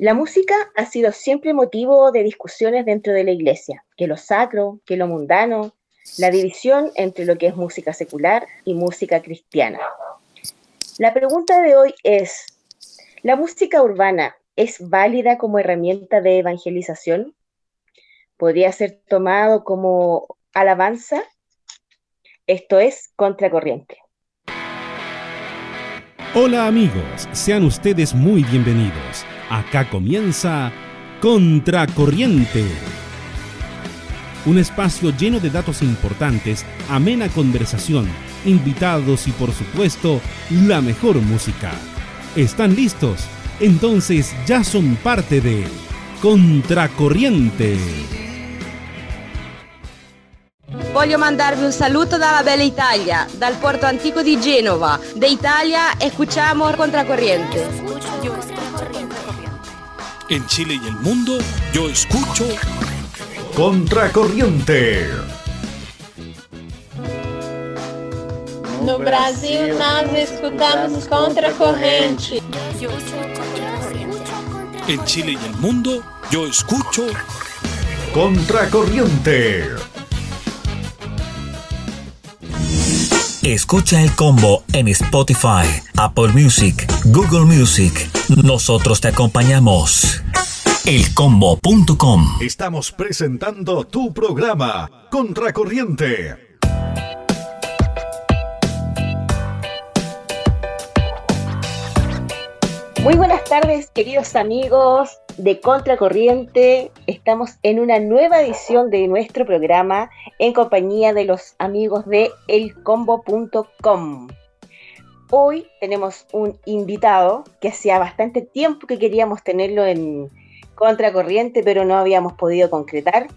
La música ha sido siempre motivo de discusiones dentro de la iglesia, que lo sacro, que lo mundano, la división entre lo que es música secular y música cristiana. La pregunta de hoy es, ¿la música urbana es válida como herramienta de evangelización? ¿Podría ser tomado como alabanza? Esto es Contracorriente. Hola amigos, sean ustedes muy bienvenidos. Acá comienza Contracorriente. Un espacio lleno de datos importantes, amena conversación, invitados y por supuesto la mejor música. ¿Están listos? Entonces ya son parte de Contracorriente. Voglio mandarvi un saluto dalla bella Italia, dal porto antico di Genova. De Italia escuchamos Contracorriente. En Chile y el mundo, yo escucho Contracorriente. No Brasil, nós escutamos Contracorrente. En Chile y el mundo, yo escucho Contracorriente. Escucha el combo en Spotify, Apple Music, Google Music. Nosotros te acompañamos. Elcombo.com Estamos presentando tu programa Contracorriente. Muy buenas tardes, queridos amigos de Contracorriente. Estamos en una nueva edición de nuestro programa en compañía de los amigos de elcombo.com. Hoy tenemos un invitado que hacía bastante tiempo que queríamos tenerlo en Contracorriente, pero no habíamos podido concretar.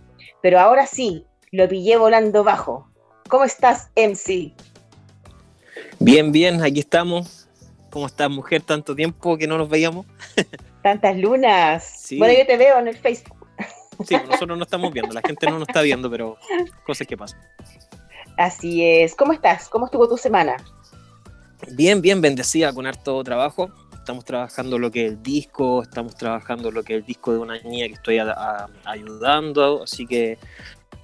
Pero ahora sí, lo pillé volando bajo. ¿Cómo estás, MC? Bien, bien, aquí estamos ¿Cómo estás, mujer? Tanto tiempo que no nos veíamos. Tantas lunas. Bueno, yo te veo en el Facebook. Sí, nosotros no estamos viendo, la gente no nos está viendo, pero cosas que pasan. Así es. ¿Cómo estás? ¿Cómo estuvo tu semana? Bien, bien, bendecida con harto trabajo. Estamos trabajando lo que es el disco, estamos trabajando lo que es el disco de una niña que estoy ayudando, así que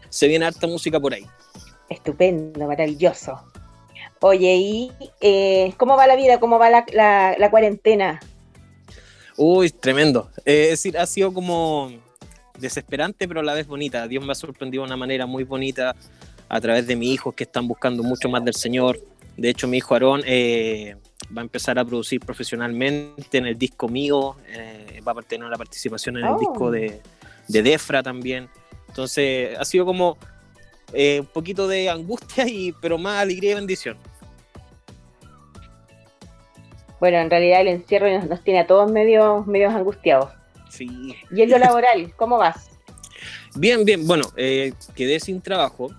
se viene harta música por ahí. Estupendo, maravilloso. Oye, ¿y eh, cómo va la vida? ¿Cómo va la, cuarentena? Uy, tremendo. Eh, es decir, ha sido como desesperante, pero a la vez bonita. Dios me ha sorprendido de una manera muy bonita a través de mis hijos que están buscando mucho más del Señor. De hecho, mi hijo Aarón eh, va a empezar a producir profesionalmente en el disco mío, va a tener la participación en el disco oh. de, de Defra también. Entonces, ha sido como un poquito de angustia, y, pero más alegría y bendición. Bueno, en realidad el encierro nos, tiene a todos medios, medios angustiados. Sí. ¿Y en lo laboral, cómo vas? Bien, bien. Bueno, eh, quedé sin trabajo.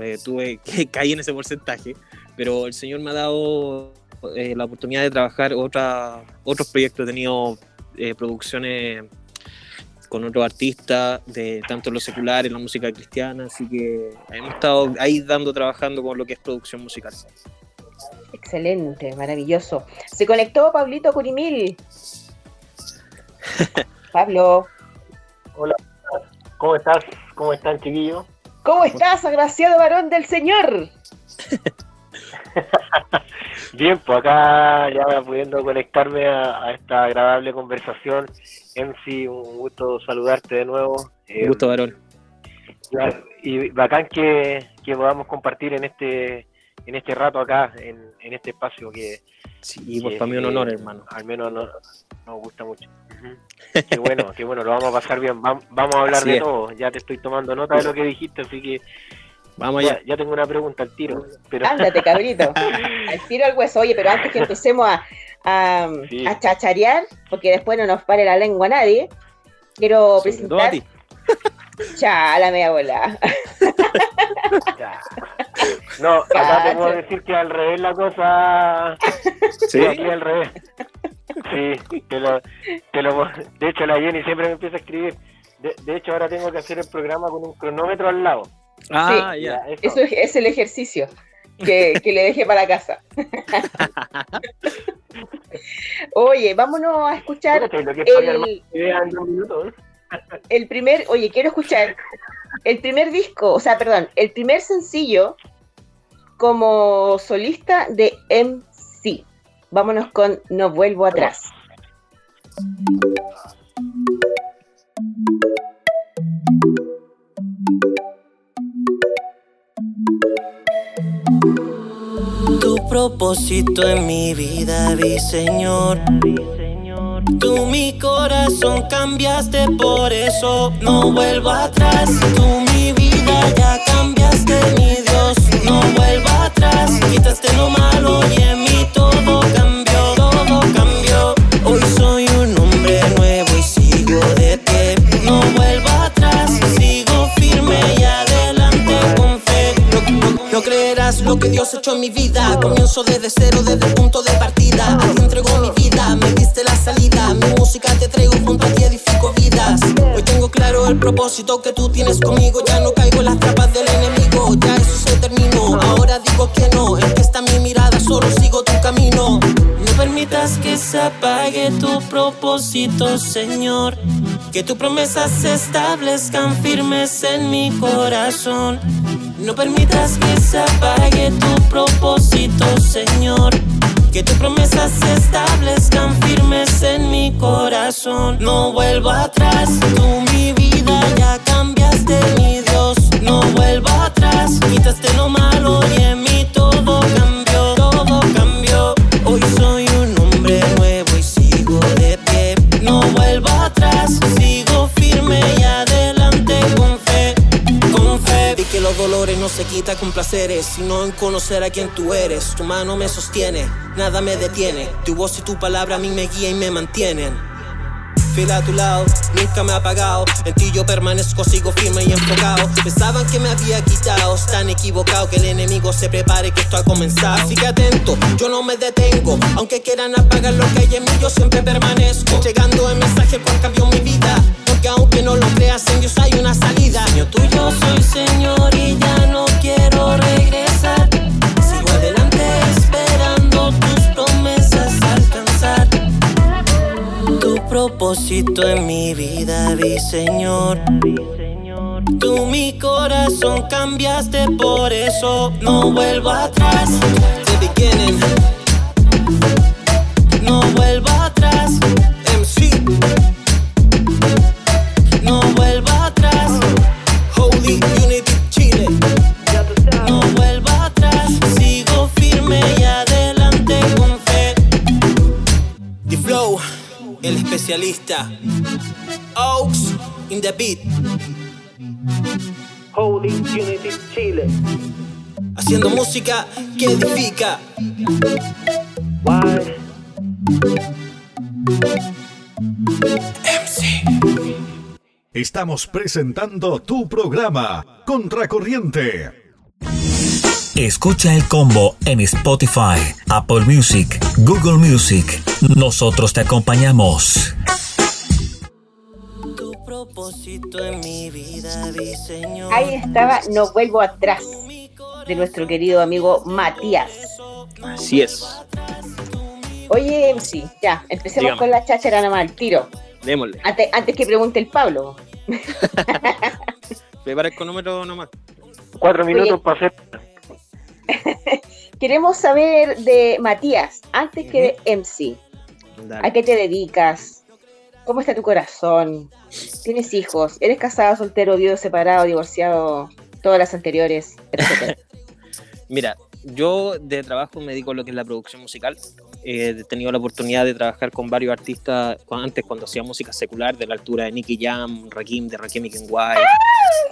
Eh, tuve que caer en ese porcentaje. Pero el Señor me ha dado eh, la oportunidad de trabajar otra, otros proyectos. He tenido producciones con otros artistas, de tanto lo secular, en la música cristiana. Así que hemos estado ahí dando, trabajando con lo que es producción musical. Excelente, maravilloso. Se conectó Pablito Curimil. Pablo. Hola, ¿cómo estás? ¿Cómo están, chiquillos? ¿Cómo estás, agraciado varón del Señor? Bien, pues acá ya pudiendo conectarme a, esta agradable conversación. MC, un gusto saludarte de nuevo. Un gusto, varón. Y bacán que, que podamos compartir en este en este rato acá, en, en este espacio que... Sí, pues para mí un honor, hermano. Al menos nos gusta mucho. qué bueno, qué bueno, lo vamos a pasar bien. Vamos, a hablar de todo. Ya te estoy tomando nota de lo que dijiste, así que... Vamos ya, ya tengo una pregunta al tiro. Pero... Ándate, cabrito. al tiro al hueso. Oye, pero antes que empecemos a, a, a chacharear, porque después no nos pare la lengua nadie, quiero presentar... Ya, la media bola. No, acá te puedo decir que al revés la cosa. Sí, aquí al revés. Sí, te lo, te lo, de hecho la Jenny siempre me empieza a escribir. De, de, hecho ahora tengo que hacer el programa con un cronómetro al lado. Ah, sí, ya. Eso. es, el ejercicio que, que le dejé para casa. Oye, vámonos a escuchar el, el primer, oye, quiero escuchar el primer disco, o sea, perdón, el primer sencillo como solista de MC. Vámonos con No vuelvo atrás. Tu propósito en mi vida, vi Señor. Tú mi corazón cambiaste, por eso no vuelvo atrás. Tú mi vida ya cambiaste, mi Dios, no vuelvo atrás. Quitaste lo malo y en mí todo creerás lo que Dios ha hecho en mi vida. Comienzo desde cero, desde el punto de partida. A ti mi vida, me diste la salida. Mi música te traigo junto a ti, edifico vidas. Hoy tengo claro el propósito que tú tienes conmigo. Ya no caigo en las trampas del enemigo, ya eso se terminó. Ahora digo que no, en que está mi mirada, solo sigo tu camino. No permitas que se apague tu propósito, Señor. Que tus promesas se establezcan firmes en mi corazón. No permitas que se apague tu propósito, Señor. Que tus promesas se establezcan firmes en mi corazón. No vuelvo atrás, tú mi vida ya cambiaste, mi Dios. No vuelvo atrás, quitaste lo malo y en no se quitan con placeres, sino en conocer a quien tú eres. Tu mano me sostiene, nada me detiene. Tu voz y tu palabra a mí me guían y me mantienen. Fiel a tu lado, nunca me ha apagado. En ti yo permanezco, sigo firme y enfocado. Pensaban que me había quitado, están equivocados. Que el enemigo se prepare, que esto ha comenzado. Así que atento, yo no me detengo. Aunque quieran apagar lo que hay en mí, yo siempre permanezco. Llegando el mensaje, cual cambió mi vida. Porque aunque no lo creas, en Dios hay una salida. Yo tuyo soy Señor propósito en mi vida, vi Señor. Tú mi corazón cambiaste, por eso no vuelvo atrás. The beginning. No vuelvo atrás. Especialista. Oaks in the beat. Holy Unity Chile. Haciendo música que edifica. Estamos presentando tu programa, Contracorriente. Escucha el combo en Spotify, Apple Music, Google Music. Nosotros te acompañamos. Tu propósito en mi vida, vi Señor. Ahí estaba No vuelvo atrás de nuestro querido amigo Matías. Así es. Oye, MC, ya, empecemos Dígame. con la cháchara nomás, al tiro. Démosle. Antes, antes que pregunte el Pablo. Prepara el cronómetro nomás. Cuatro minutos para hacer. Queremos saber de Matías, antes que de MC. Dale. ¿A qué te dedicas? ¿Cómo está tu corazón? ¿Tienes hijos? ¿Eres casado, soltero, viudo, separado, divorciado? Todas las anteriores, etcétera. Mira, yo de trabajo me dedico a lo que es la producción musical. Eh, he tenido la oportunidad de trabajar con varios artistas antes cuando hacía música secular de la altura de Nicky Jam, Rakim de Rakim y Kenway,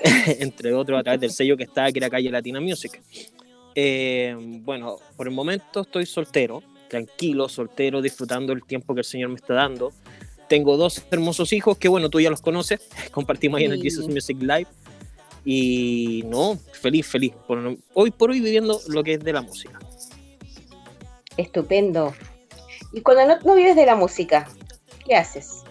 entre otros a través del sello que está que era Calle Latina Music. Eh, bueno, por el momento estoy soltero, tranquilo, soltero, disfrutando el tiempo que el Señor me está dando. Tengo dos hermosos hijos que, bueno, tú ya los conoces, compartimos ahí en el. Jesus Music Live. Y no, feliz, feliz. Por- hoy por hoy viviendo lo que es de la música. Estupendo. Y cuando no, no vives de la música, ¿qué haces?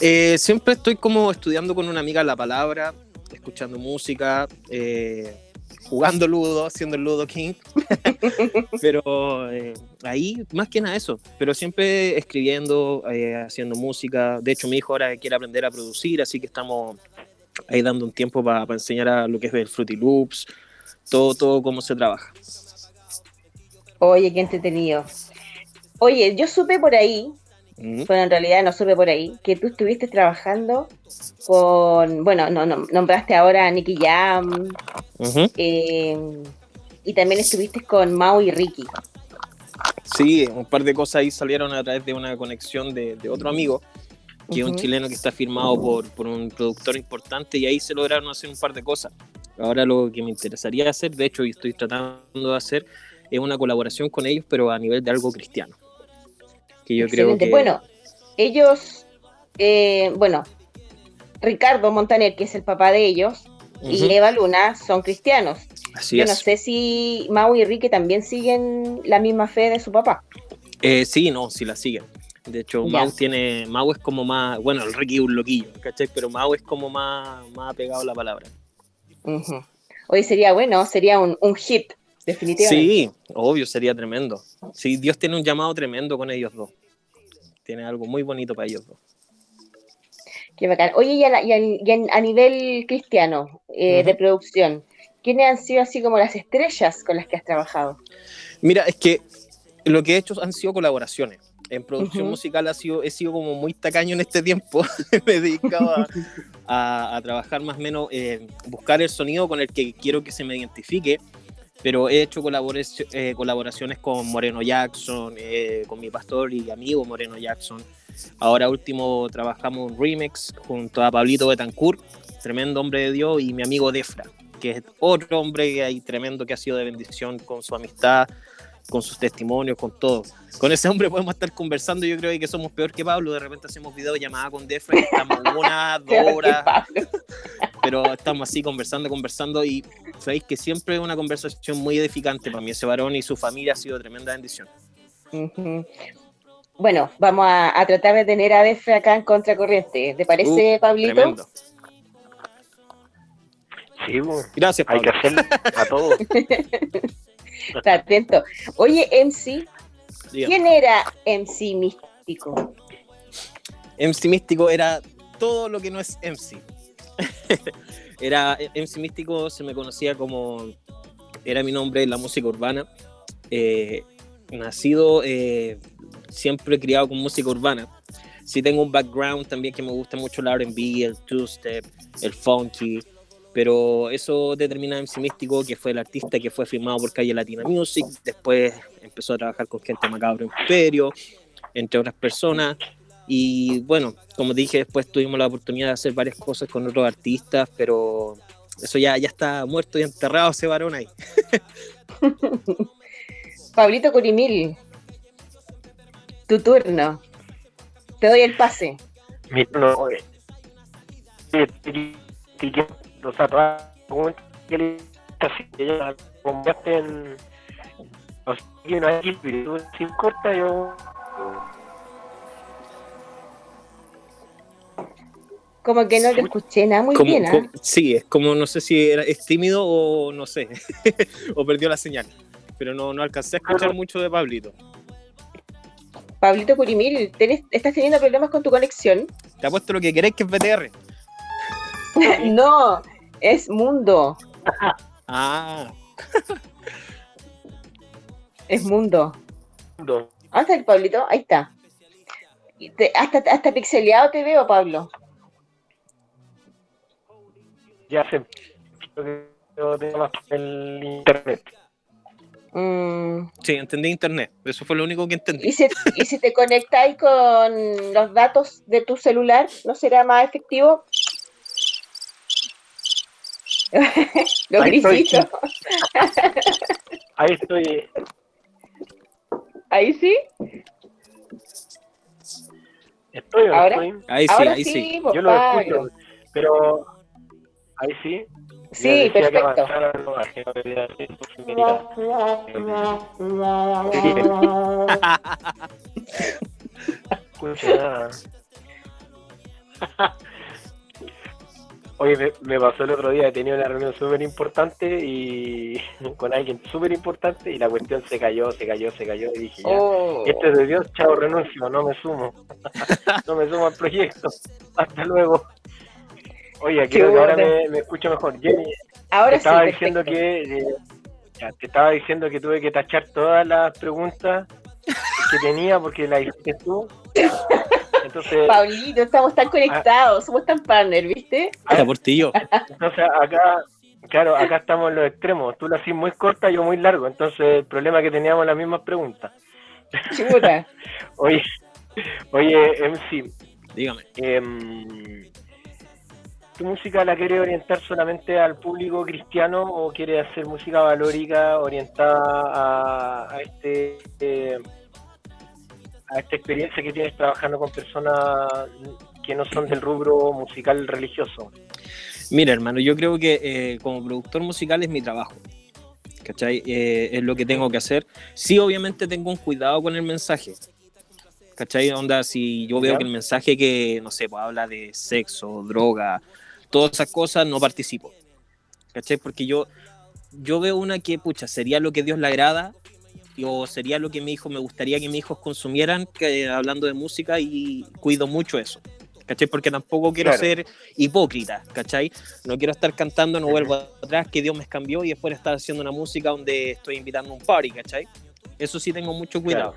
Eh, siempre estoy como estudiando con una amiga la palabra, escuchando música, eh, jugando ludo, haciendo el ludo king. pero eh, ahí, más que nada eso, pero siempre escribiendo, eh, haciendo música. De hecho, mi hijo ahora quiere aprender a producir, así que estamos ahí dando un tiempo para enseñar a lo que es el Fruity Loops, todo, todo cómo se trabaja. Oye, qué entretenido. Oye, yo supe por ahí, bueno, en realidad no supe por ahí, que tú estuviste trabajando con, bueno, no, nombraste ahora a Nicky Jam, eh, y también estuviste con Mao y Ricky. Sí, un par de cosas ahí salieron a través de una conexión de, otro amigo, que es un chileno que está firmado por, por un productor importante, y ahí se lograron hacer un par de cosas. Ahora lo que me interesaría hacer, de hecho, y estoy tratando de hacer, es una colaboración con ellos, pero a nivel de algo cristiano que yo creo que... Bueno, ellos, eh, bueno, Ricardo Montaner, que es el papá de ellos, y Eva Luna son cristianos. Así yo no sé si Mau y Enrique también siguen la misma fe de su papá. Eh, sí, no, sí la siguen. De hecho, Mau tiene. Mau es como más. Bueno, el Ricky es un loquillo, ¿cachai? Pero Mau es como más, más apegado a la palabra. Hoy sería bueno, sería un, un hit definitivamente. Sí, obvio, sería tremendo. Sí, Dios tiene un llamado tremendo con ellos dos. Tiene algo muy bonito para ellos dos. Qué bacán. Oye, y a, nivel cristiano, eh, de producción, ¿quiénes han sido así como las estrellas con las que has trabajado? Mira, es que lo que he hecho han sido colaboraciones. En producción musical ha sido, he sido como muy tacaño en este tiempo. Me he dedicado a, trabajar más o menos, eh, buscar el sonido con el que quiero que se me identifique pero he hecho eh, colaboraciones con Moreno Jackson, eh, con mi pastor y amigo Moreno Jackson. Ahora último trabajamos un remix junto a Pablito Betancourt, tremendo hombre de Dios, y mi amigo Defra, que es otro hombre ahí tremendo que ha sido de bendición con su amistad, con sus testimonios, con todo. Con ese hombre podemos estar conversando, yo creo que somos peor que Pablo, de repente hacemos videollamada con Defra y estamos una, dos horas, pero estamos así conversando, conversando y sabéis que siempre es una conversación muy edificante para mí, ese varón y su familia ha sido tremenda bendición. Bueno, vamos a, tratar de tener a Defra acá en Contracorriente, ¿te parece, uh, Pablito? Tremendo. Sí, Gracias, Pablo. Hay que hacerlo a todos. Está atento. Oye, MC, ¿quién era MC Místico? MC Místico era todo lo que no es MC. era MC Místico, se me conocía como. Era mi nombre en la música urbana. Eh, nacido, eh, siempre criado con música urbana. Sí tengo un background también que me gusta mucho el RB, el two-step, el funky pero eso determina MC Místico, que fue el artista que fue firmado por Calle Latina Music, después empezó a trabajar con gente Macabro Imperio, entre otras personas, y bueno, como dije, después tuvimos la oportunidad de hacer varias cosas con otros artistas, pero eso ya, ya está muerto y enterrado ese varón ahí. Pablito Curimil, tu turno. Te doy el pase. Mi turno o sea, toda que le ella convierte en o sea, sin corta yo como que no te escuché nada muy bien ¿eh? sí es como no sé si era es tímido o no sé o perdió la señal pero no, no alcancé a escuchar mucho de Pablito Pablito Curimil, ¿estás teniendo problemas con tu conexión? Te apuesto lo que querés que es BTR. no, es mundo. Ah. es mundo. ¿Dónde está el Pablito? Ahí está. hasta, hasta pixeleado te veo, Pablo. Ya sé. el internet. Mm. Sí, entendí internet. Eso fue lo único que entendí. ¿Y si, ¿Y si te conectáis con los datos de tu celular, no será más efectivo? Lo Ahí estoy. Ahí estoy. ¿Ahí sí? Estoy, ¿Ahora? Estoy? Ahí sí, ahí sí. Yo lo escucho, pero ahí sí. Sí, perfecto. Escucha. Oye, me, pasó el otro día, he tenido una reunión súper importante y con alguien súper importante y la cuestión se cayó, se cayó, se cayó y dije, ya, oh. este es de Dios, chao, renuncio, no me sumo, no me sumo al proyecto, hasta luego. Oye, creo que ahora me, escucho mejor. Jenny, ahora te estaba diciendo que eh, te estaba diciendo que tuve que tachar todas las preguntas que tenía porque las hiciste tú. Entonces, Paulito, estamos tan conectados, somos tan partner, ¿viste? Ah, por ti yo. Entonces acá, claro, acá estamos en los extremos. Tú la haces muy corta, yo muy largo. Entonces el problema es que teníamos las mismas preguntas. Chuta. oye, oye, MC. Dígame. Eh, ¿Tu música la quiere orientar solamente al público cristiano o quiere hacer música valórica orientada a, este eh, a esta experiencia que tienes trabajando con personas que no son del rubro musical religioso? Mira, hermano, yo creo que eh, como productor musical es mi trabajo. ¿Cachai? Eh, es lo que tengo que hacer. Sí, obviamente tengo un cuidado con el mensaje. ¿Cachai? Onda, si yo veo que el mensaje que, no sé, pues habla de sexo, droga, todas esas cosas, no participo. ¿Cachai? Porque yo, yo veo una que, pucha, sería lo que Dios le agrada, o sería lo que mi hijo me gustaría que mis hijos consumieran, que, hablando de música, y cuido mucho eso. ¿Cachai? Porque tampoco quiero ser hipócrita, ¿cachai? No quiero estar cantando, no vuelvo atrás, que Dios me cambió y después estar haciendo una música donde estoy invitando a un party, ¿cachai? Eso sí tengo mucho cuidado.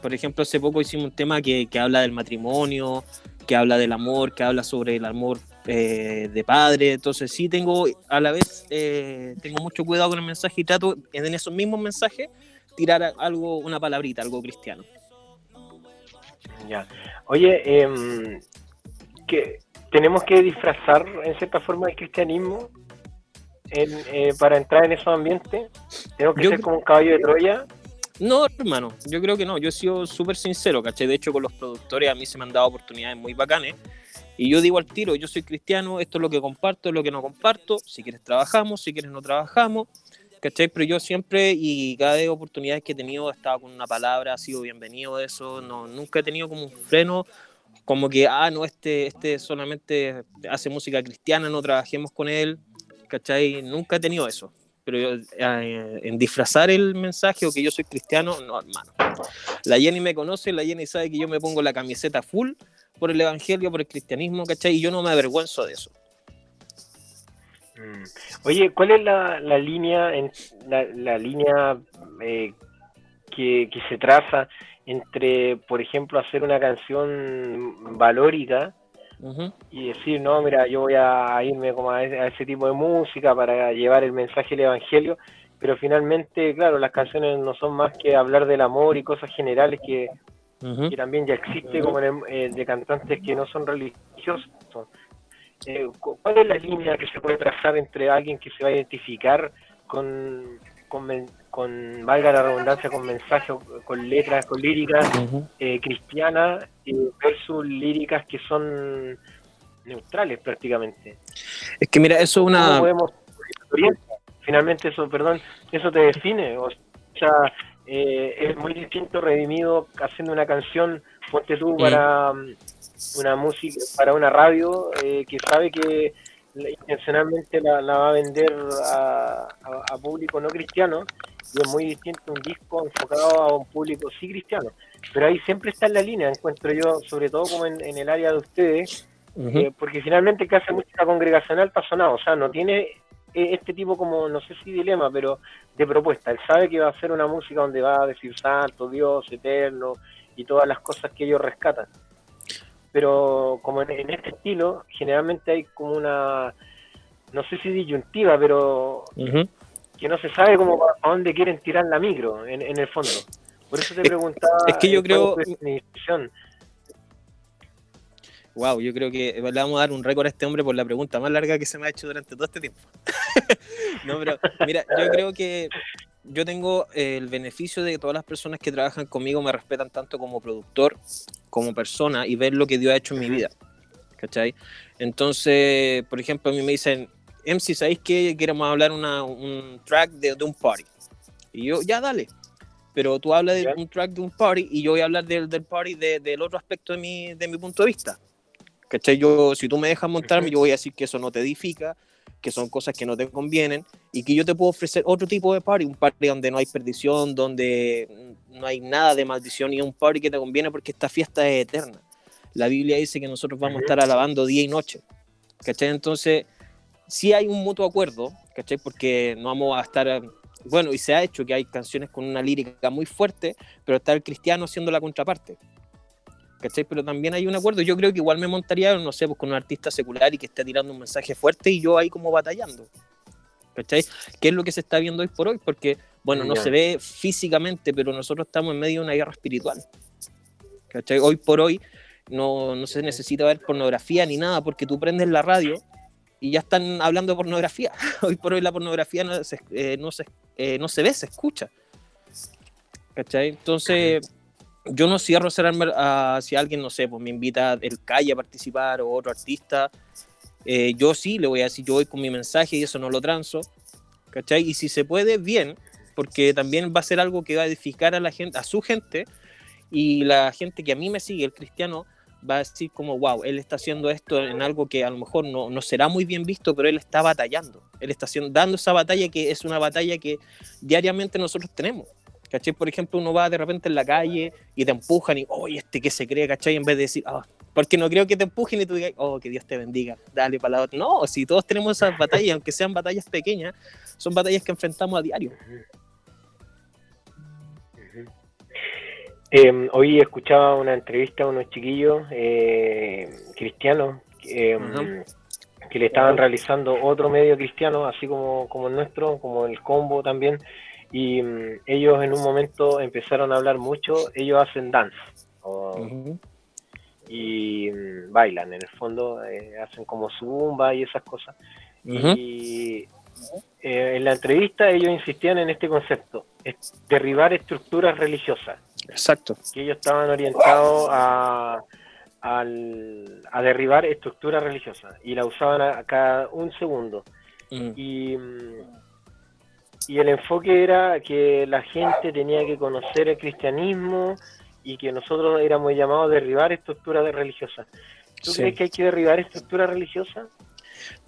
Por ejemplo, hace poco hicimos un tema que, que habla del matrimonio, que habla del amor, que habla sobre el amor eh, de padre. Entonces sí tengo, a la vez, eh, tengo mucho cuidado con el mensaje y trato en esos mismos mensajes tirar algo, una palabrita, algo cristiano. Ya. Oye, eh, que tenemos que disfrazar en cierta forma el cristianismo eh, para entrar en esos ambientes. Tenemos que ser como un caballo de Troya. No, hermano, yo creo que no. Yo he sido súper sincero, ¿cachai? De hecho, con los productores a mí se me han dado oportunidades muy bacanes. Y yo digo al tiro, yo soy cristiano, esto es lo que comparto, es lo que no comparto. Si quieres trabajamos, si quieres no trabajamos. ¿Cachai? Pero yo siempre y cada vez oportunidades que he tenido he estado con una palabra, ha sido bienvenido eso. No, nunca he tenido como un freno, como que, ah, no, este, este solamente hace música cristiana, no trabajemos con él. ¿Cachai? Nunca he tenido eso pero eh, en disfrazar el mensaje o que yo soy cristiano, no, hermano. La Jenny me conoce, la Jenny sabe que yo me pongo la camiseta full por el evangelio, por el cristianismo, ¿cachai? Y yo no me avergüenzo de eso. Mm. Oye, ¿cuál es la, línea, en, la, línea eh, que, que se traza entre, por ejemplo, hacer una canción valórica y decir, no, mira, yo voy a irme como a ese, tipo de música para llevar el mensaje del Evangelio, pero finalmente, claro, las canciones no son más que hablar del amor y cosas generales que, también ya existe como eh, de cantantes que no son religiosos. Eh, ¿Cuál es la línea que se puede trazar entre alguien que se va a identificar con, con, con valga la redundancia, con mensajes, con letras, con líricas eh, cristianas eh, versus líricas que son neutrales prácticamente. Es que mira, eso es una... Finalmente eso, perdón, eso te define. O sea, eh, es muy distinto redimido haciendo una canción, ponte tú para mm, una música, para una radio que sabe que intencionalmente la, va a vender a, público no cristiano y es muy distinto un disco enfocado a un público sí cristiano. Pero ahí siempre está en la línea, encuentro yo, sobre todo como en, el área de ustedes, eh, porque finalmente el que hace música congregacional pasa nada, o sea, no tiene eh, este tipo como, no sé si dilema, pero de propuesta. Él sabe que va a hacer una música donde va a decir santo, Dios, eterno y todas las cosas que ellos rescatan pero como en, este estilo, generalmente hay como una, no sé si disyuntiva, pero que no se sabe cómo a dónde quieren tirar la micro, en, el fondo. Por eso te preguntaba. Es que yo creo. Wow, yo creo que le vamos a dar un récord a este hombre por la pregunta más larga que se me ha hecho durante todo este tiempo. no, pero mira, yo creo que yo tengo el beneficio de que todas las personas que trabajan conmigo me respetan tanto como productor, como persona y ver lo que Dios ha hecho en mi vida. ¿Cachai? Entonces, por ejemplo, a mí me dicen, MC, ¿sabéis que queremos hablar una, un track de, un party? Y yo, ya dale. Pero tú hablas de un track de un party y yo voy a hablar del, del party de, del otro aspecto de mi, de mi punto de vista. ¿Cachai? Yo, si tú me dejas montarme, yo voy a decir que eso no te edifica, que son cosas que no te convienen y que yo te puedo ofrecer otro tipo de party, un party donde no hay perdición, donde no hay nada de maldición y un party que te conviene porque esta fiesta es eterna. La Biblia dice que nosotros vamos a estar alabando día y noche. ¿Cachai? Entonces, sí hay un mutuo acuerdo, ¿cachai? Porque no vamos a estar bueno, y se ha hecho que hay canciones con una lírica muy fuerte, pero está el cristiano haciendo la contraparte. ¿Cachai? Pero también hay un acuerdo. Yo creo que igual me montaría, no sé, pues con un artista secular y que esté tirando un mensaje fuerte y yo ahí como batallando. ¿Cachai? ¿Qué es lo que se está viendo hoy por hoy? Porque, bueno, no se ve físicamente, pero nosotros estamos en medio de una guerra espiritual. ¿Cachai? Hoy por hoy no, no se necesita ver pornografía ni nada, porque tú prendes la radio y ya están hablando de pornografía. Hoy por hoy la pornografía no se, eh, no, se, eh, no se ve, se escucha. ¿Cachai? Entonces, yo no cierro a, si alguien, no sé, pues me invita el calle a participar o otro artista. Eh, yo sí le voy a decir, yo voy con mi mensaje y eso no lo transo. ¿Cachai? Y si se puede, bien, porque también va a ser algo que va a edificar a la gente, a su gente y la gente que a mí me sigue, el cristiano, va a decir como, wow, él está haciendo esto en algo que a lo mejor no, no será muy bien visto, pero él está batallando. Él está dando esa batalla que es una batalla que diariamente nosotros tenemos. ¿Cachai? Por ejemplo, uno va de repente en la calle y te empujan y, oye, este que se cree, ¿cachai? En vez de decir, ah, porque no creo que te empujen y tú digas, oh, que Dios te bendiga, dale para la otra. No, si todos tenemos esas batallas, aunque sean batallas pequeñas, son batallas que enfrentamos a diario. Eh, hoy escuchaba una entrevista a unos chiquillos eh, cristianos em, que le estaban realizando otro medio cristiano, así como, como el nuestro, como el combo también, y mm, ellos en un momento empezaron a hablar mucho, ellos hacen dance y mm, bailan, en el fondo eh, hacen como zumba y esas cosas. Y eh, en la entrevista ellos insistían en este concepto, es derribar estructuras religiosas. Exacto. Que ellos estaban orientados a, a derribar estructuras religiosas y la usaban a, cada un segundo. Mm. Y, y el enfoque era que la gente tenía que conocer el cristianismo y que nosotros éramos llamados a derribar estructuras religiosas. ¿Tú crees que hay que derribar estructuras religiosas?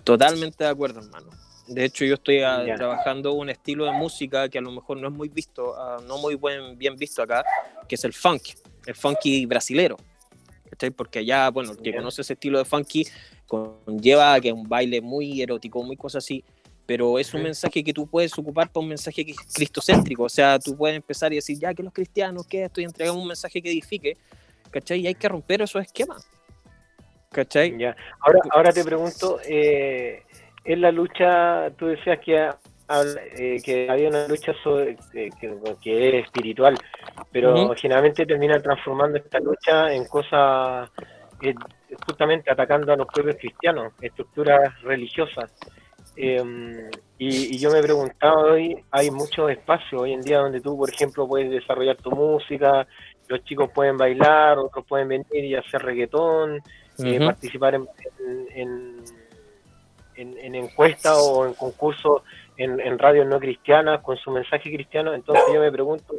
Totalmente de acuerdo, hermano. De hecho, yo estoy ah, trabajando un estilo de música que a lo mejor no es muy visto, ah, no muy buen, bien visto acá, que es el funk, el funky brasilero. Porque allá, bueno, el que conoce ese estilo de funky conlleva que es un baile muy erótico, muy cosa así, pero es un mensaje que tú puedes ocupar para un mensaje que es cristocéntrico. O sea, tú puedes empezar y decir, ya que los cristianos, que esto, y entregar un mensaje que edifique, ¿cachai? Y hay que romper esos esquemas. ¿Cachai? Ya. Ahora, ahora te pregunto, eh, en la lucha, tú decías que, eh, que había una lucha sobre, eh, que, es espiritual, pero generalmente terminan transformando esta lucha en cosas eh, justamente atacando a los pueblos cristianos, estructuras religiosas. Em, y, yo me he preguntado hoy, hay muchos espacios hoy en día donde tú, por ejemplo, puedes desarrollar tu música, los chicos pueden bailar, otros pueden venir y hacer reggaetón, participar en en, encuestas o en concursos en, en radios no cristianas con su mensaje cristiano. Entonces yo me pregunto,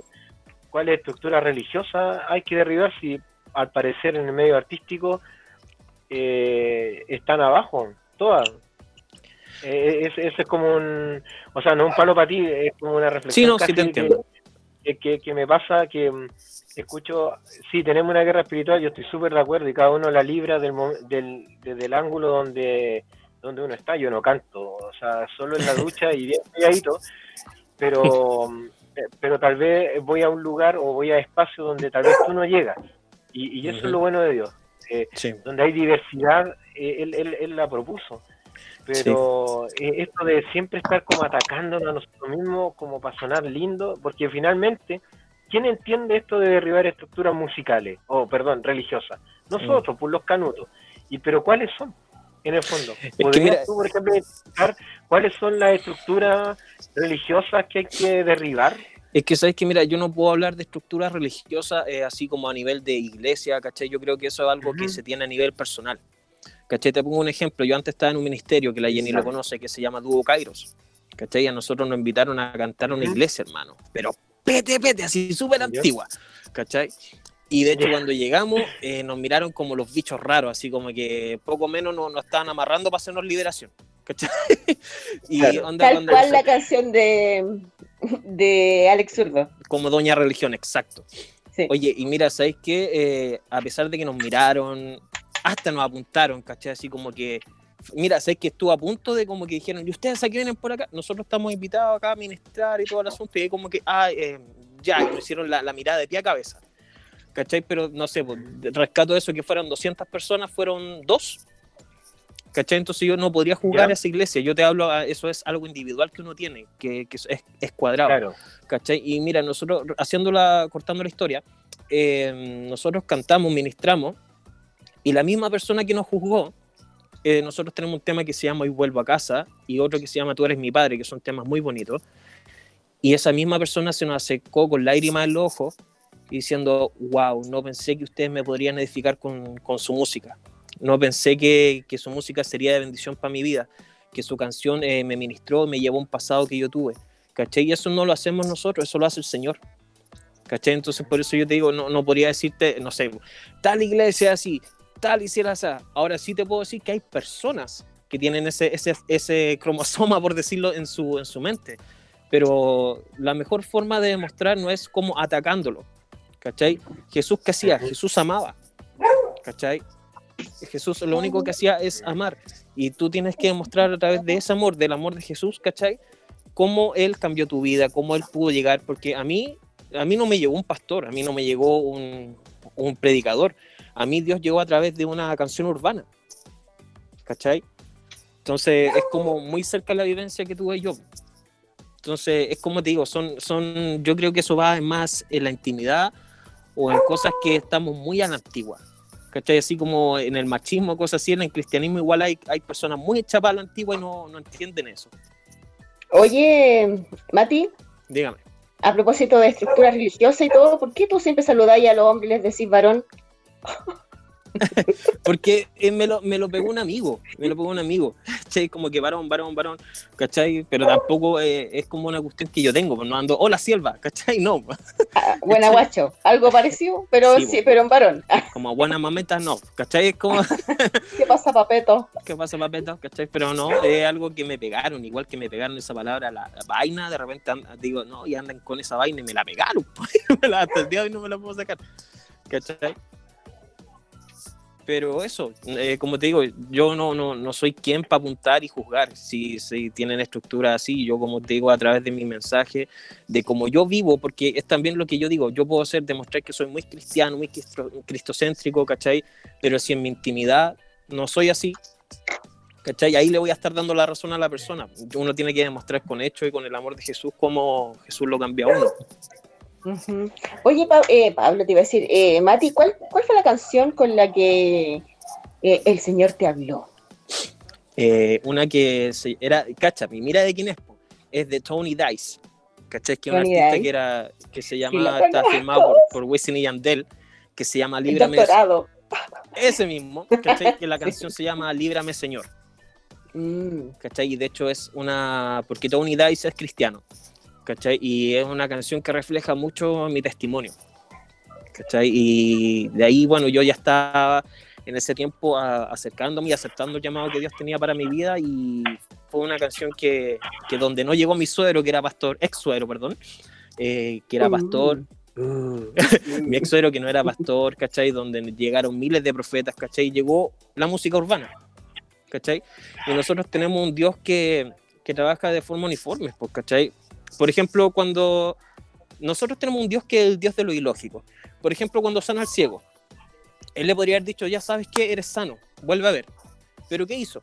¿cuál es estructura religiosa hay que derribar si al parecer en el medio artístico eh, están abajo, todas? Eh, ese, es como un, o sea, no un palo para ti, es como una reflexión. Que, que, me pasa que mm, escucho, sí, tenemos una guerra espiritual, yo estoy súper de acuerdo y cada uno la libra del, del, desde el ángulo donde donde uno está, yo no canto, o sea, solo en la ducha y bien calladito, pero, eh, pero tal vez voy a un lugar o voy a espacios donde tal vez tú no llegas, y, eso es lo bueno de Dios, eh, donde hay diversidad, eh, él, él, la propuso, pero esto de siempre estar como atacándonos a nosotros mismos como para sonar lindo, porque finalmente, ¿quién entiende esto de derribar estructuras musicales, o perdón, religiosas? Nosotros, mm. por los canutos, y pero ¿cuáles son? en el fondo. ¿Podrías tú, por ejemplo, cuáles son las estructuras religiosas que hay que derribar? Es que sabes que, mira, yo no puedo hablar de estructuras religiosas eh, así como a nivel de iglesia, ¿cachai? Yo creo que eso es algo que se tiene a nivel personal. ¿Cachai? Te pongo un ejemplo. Yo antes estaba en un ministerio que la Jenny lo conoce, que se llama Dúo Kairos. ¿Cachai? A nosotros nos invitaron a cantar a una iglesia, hermano. Pero pete, pete, así súper antigua. ¿Cachai? Y de hecho, cuando llegamos, eh, nos miraron como los bichos raros, así como que poco menos nos, estaban amarrando para hacernos liberación. ¿cachai? y Tal cual la canción de, de Alex Zurdo. Como Doña Religión, exacto. Oye, y mira, ¿sabéis qué? Eh, a pesar de que nos miraron, hasta nos apuntaron, ¿cachai? Así como que, mira, ¿sabéis que estuvo a punto de como que dijeron, ¿y ustedes aquí vienen por acá? Nosotros estamos invitados acá a ministrar y todo el asunto, y como que, ah, eh, ya, nos hicieron la, la mirada de pie a cabeza. ¿cachai? Pero no sé, pues, rescato eso que fueran 200 personas, fueron dos, ¿cachai? Entonces yo no podría jugar a esa iglesia, yo te hablo, eso es algo individual que uno tiene, que, que es, es, cuadrado, claro. ¿cachai? Y mira, nosotros, haciéndola, cortando la historia, eh, nosotros cantamos, ministramos, y la misma persona que nos juzgó, eh, nosotros tenemos un tema que se llama Hoy vuelvo a casa, y otro que se llama Tú eres mi padre, que son temas muy bonitos, y esa misma persona se nos acercó con lágrimas en los ojos, diciendo, wow, no pensé que ustedes me podrían edificar con, con su música. No pensé que, que, su música sería de bendición para mi vida, que su canción eh, me ministró, me llevó un pasado que yo tuve. ¿Cachai? Y eso no lo hacemos nosotros, eso lo hace el Señor. ¿Cachai? Entonces por eso yo te digo, no, no podría decirte, no sé, tal iglesia así, tal hiciera así. Ahora sí te puedo decir que hay personas que tienen ese, ese, ese cromosoma, por decirlo, en su, en su mente. Pero la mejor forma de demostrar no es como atacándolo, ¿cachai? Jesús que hacía, Jesús amaba, ¿cachai? Jesús lo único que hacía es amar y tú tienes que demostrar a través de ese amor, del amor de Jesús, ¿cachai? Cómo Él cambió tu vida, cómo Él pudo llegar, porque a mí, a mí no me llegó un pastor, a mí no me llegó un, un predicador, a mí Dios llegó a través de una canción urbana, ¿cachai? Entonces es como muy cerca de la vivencia que tuve yo. Entonces es como te digo, son, son, yo creo que eso va más en la intimidad, o en cosas que estamos muy a la antigua. ¿Cachai? Así como en el machismo, cosas así, en el cristianismo igual hay, hay personas muy hechas para la antigua y no, no entienden eso. Oye, Mati. Dígame. A propósito de estructura religiosa y todo, ¿por qué tú siempre saludáis a los hombres y les decís varón? Porque eh, me, lo, me lo pegó un amigo, me lo pegó un amigo, ¿cachai? Como que varón, varón, varón, ¿cachai? Pero tampoco eh, es como una cuestión que yo tengo, pues no ando, hola Silva, ¿cachai? No. Ah, buena guacho, algo parecido, pero sí, pero en varón. Como buena mameta, no, ¿cachai? Es como... ¿Qué pasa, papeto? ¿Qué pasa, papeto? ¿cachai? Pero no, es algo que me pegaron, igual que me pegaron esa palabra, la, vaina, de repente digo, no, y andan con esa vaina y me la pegaron, pues, hasta el día de hoy no me la puedo sacar, ¿cachai? Pero eso, eh, como te digo, yo no, no, no soy quien para apuntar y juzgar si, si tienen estructura así. Yo, como te digo, a través de mi mensaje, de cómo yo vivo, porque es también lo que yo digo, yo puedo ser, demostrar que soy muy cristiano, muy cristocéntrico, ¿cachai? Pero si en mi intimidad no soy así, ¿cachai? Ahí le voy a estar dando la razón a la persona. Uno tiene que demostrar con hechos y con el amor de Jesús cómo Jesús lo cambia a uno. Oye, eh, Pablo, te iba a decir, eh, Mati, ¿cuál, ¿cuál fue la canción con la que eh, el Señor te habló? una que era, cacha, mira de quién es, es de Tony Dice, ¿cachai? Que es un artista que, era, que se llama, está firmado por, por Wisin y Yandel, que se llama Líbrame. Ese mismo, ¿cachai? Que la canción se llama Líbrame Señor. Mm. ¿Cachai? Y de hecho es una, porque Tony Dice es cristiano. ¿Cachai? Y es una canción que refleja mucho mi testimonio, ¿cachai? Y de ahí, bueno, yo ya estaba en ese tiempo acercándome y aceptando el llamado que Dios tenía para mi vida y fue una canción que, que donde no llegó mi suegro, que era pastor, ex suegro, perdón, eh, que era pastor, uh. mi ex suegro que no era pastor, ¿cachai? Donde llegaron miles de profetas, ¿cachai? Llegó la música urbana, ¿cachai? Y nosotros tenemos un Dios que, que trabaja de forma uniforme, pues, ¿cachai? Por ejemplo, cuando nosotros tenemos un Dios que es el Dios de lo ilógico. Por ejemplo, cuando sana al ciego, él le podría haber dicho, ya sabes que eres sano, vuelve a ver. Pero ¿qué hizo?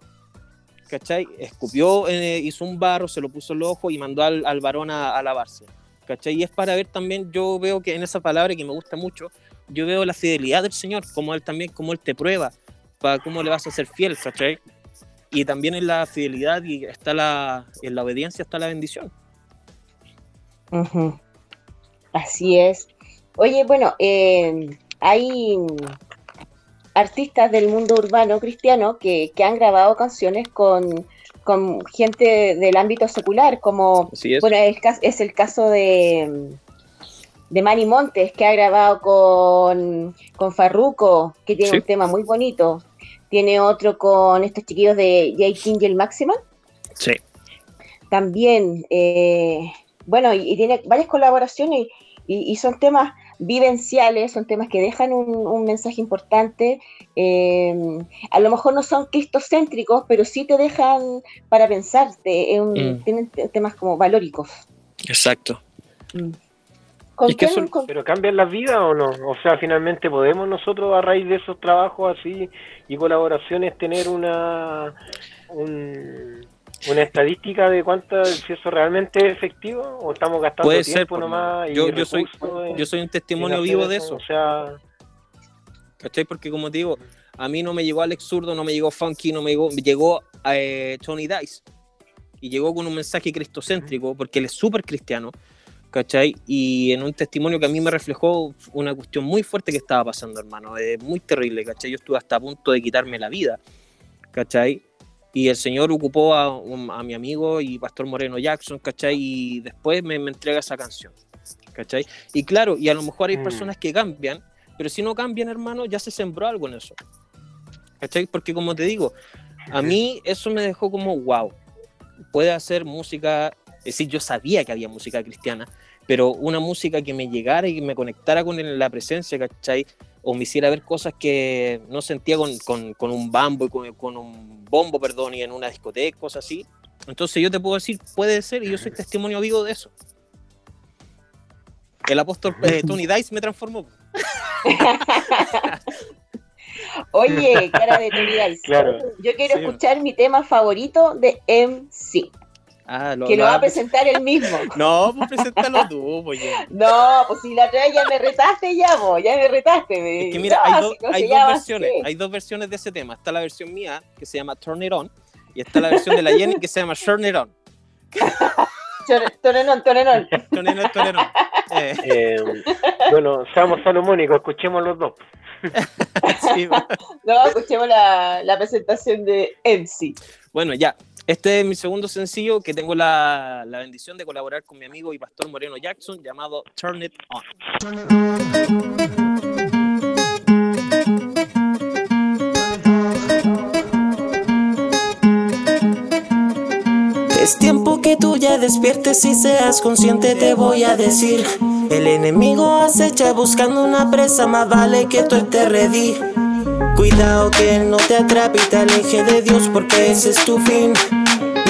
¿Cachai? Escupió, eh, hizo un barro, se lo puso el ojo y mandó al, varón a, lavarse. ¿Cachai? Y es para ver también, yo veo que en esa palabra que me gusta mucho, yo veo la fidelidad del Señor, como Él también, como Él te prueba, para cómo le vas a ser fiel, ¿cachai? Y también en la fidelidad y está la, en la obediencia está la bendición. Así es. Oye, bueno, eh, hay artistas del mundo urbano cristiano que, han grabado canciones con, gente del ámbito secular, como, bueno, es, es el caso de, de Manny Montes, que ha grabado con, con Farruko, que tiene un tema muy bonito. Tiene otro con estos chiquillos de J. King y el Maximal. Sí. También, eh, bueno, y, tiene varias colaboraciones y, son temas vivenciales, son temas que dejan un, mensaje importante. Eh, a lo mejor no son cristocéntricos, pero sí te dejan para pensar. Mm. Tienen temas como valóricos. Exacto. Mm. ¿Pero cambian las vidas o no? O sea, finalmente podemos nosotros a raíz de esos trabajos así y colaboraciones tener una una estadística de cuánto si eso realmente es efectivo o estamos gastando tiempo nomás yo, yo soy yo soy un testimonio vivo de eso. O sea, ¿cachai? Porque como te digo, a mí no me llegó Alex Zurdo, no me llegó Funky, no me llegó, llegó eh, Tony Dice y llegó con un mensaje cristocéntrico porque él es súper cristiano ¿cachai? Y en un testimonio que a mí me reflejó una cuestión muy fuerte que estaba pasando, hermano, es muy terrible, ¿cachai? Yo estuve hasta a punto de quitarme la vida, ¿cachai? Y el Señor ocupó a, mi amigo y Pastor Moreno Jackson, ¿cachai? Y después me, entrega esa canción, ¿cachai? Y claro, y a lo mejor hay mm. personas que cambian, pero si no cambian, hermano, ya se sembró algo en eso, ¿cachai? Porque como te digo, a mí eso me dejó como, wow, puede hacer música es decir, yo sabía que había música cristiana, pero una música que me llegara y que me conectara con la presencia, ¿cachai? O me hiciera ver cosas que no sentía con, con, un bambo y con, un bombo, perdón, y en una discoteca, cosas así. Entonces yo te puedo decir, puede ser, y yo soy testimonio vivo de eso. El apóstol eh, Tony Dice me transformó. Oye, cara de Tony Dice. Claro. Yo quiero escuchar mi tema favorito de MC. Ah, que lo va a presentar él mismo. No, pues preséntalo tú, pues No, pues si la otra vez ya me retaste ya, vos, ya me retaste. Es que mira, hay, dos versiones, hay dos versiones de ese tema. Está la versión mía, que se llama Turn It On, y está la versión de la Jenny, que se llama Turn It On. Torenón, Torenón. Torenón, Torenón. Eh. Eh, bueno, seamos salomónicos, escuchemos los dos. sí, no, escuchemos la, la presentación de MC. Bueno, ya, este es mi segundo sencillo que tengo la, la, bendición de colaborar con mi amigo y pastor Moreno Jackson llamado Turn It On. Es tiempo que tú ya despiertes y seas consciente, te voy a decir. El enemigo acecha buscando una presa, más vale que tú te ready. Cuidado que él no te atrape y te aleje de Dios porque ese es tu fin.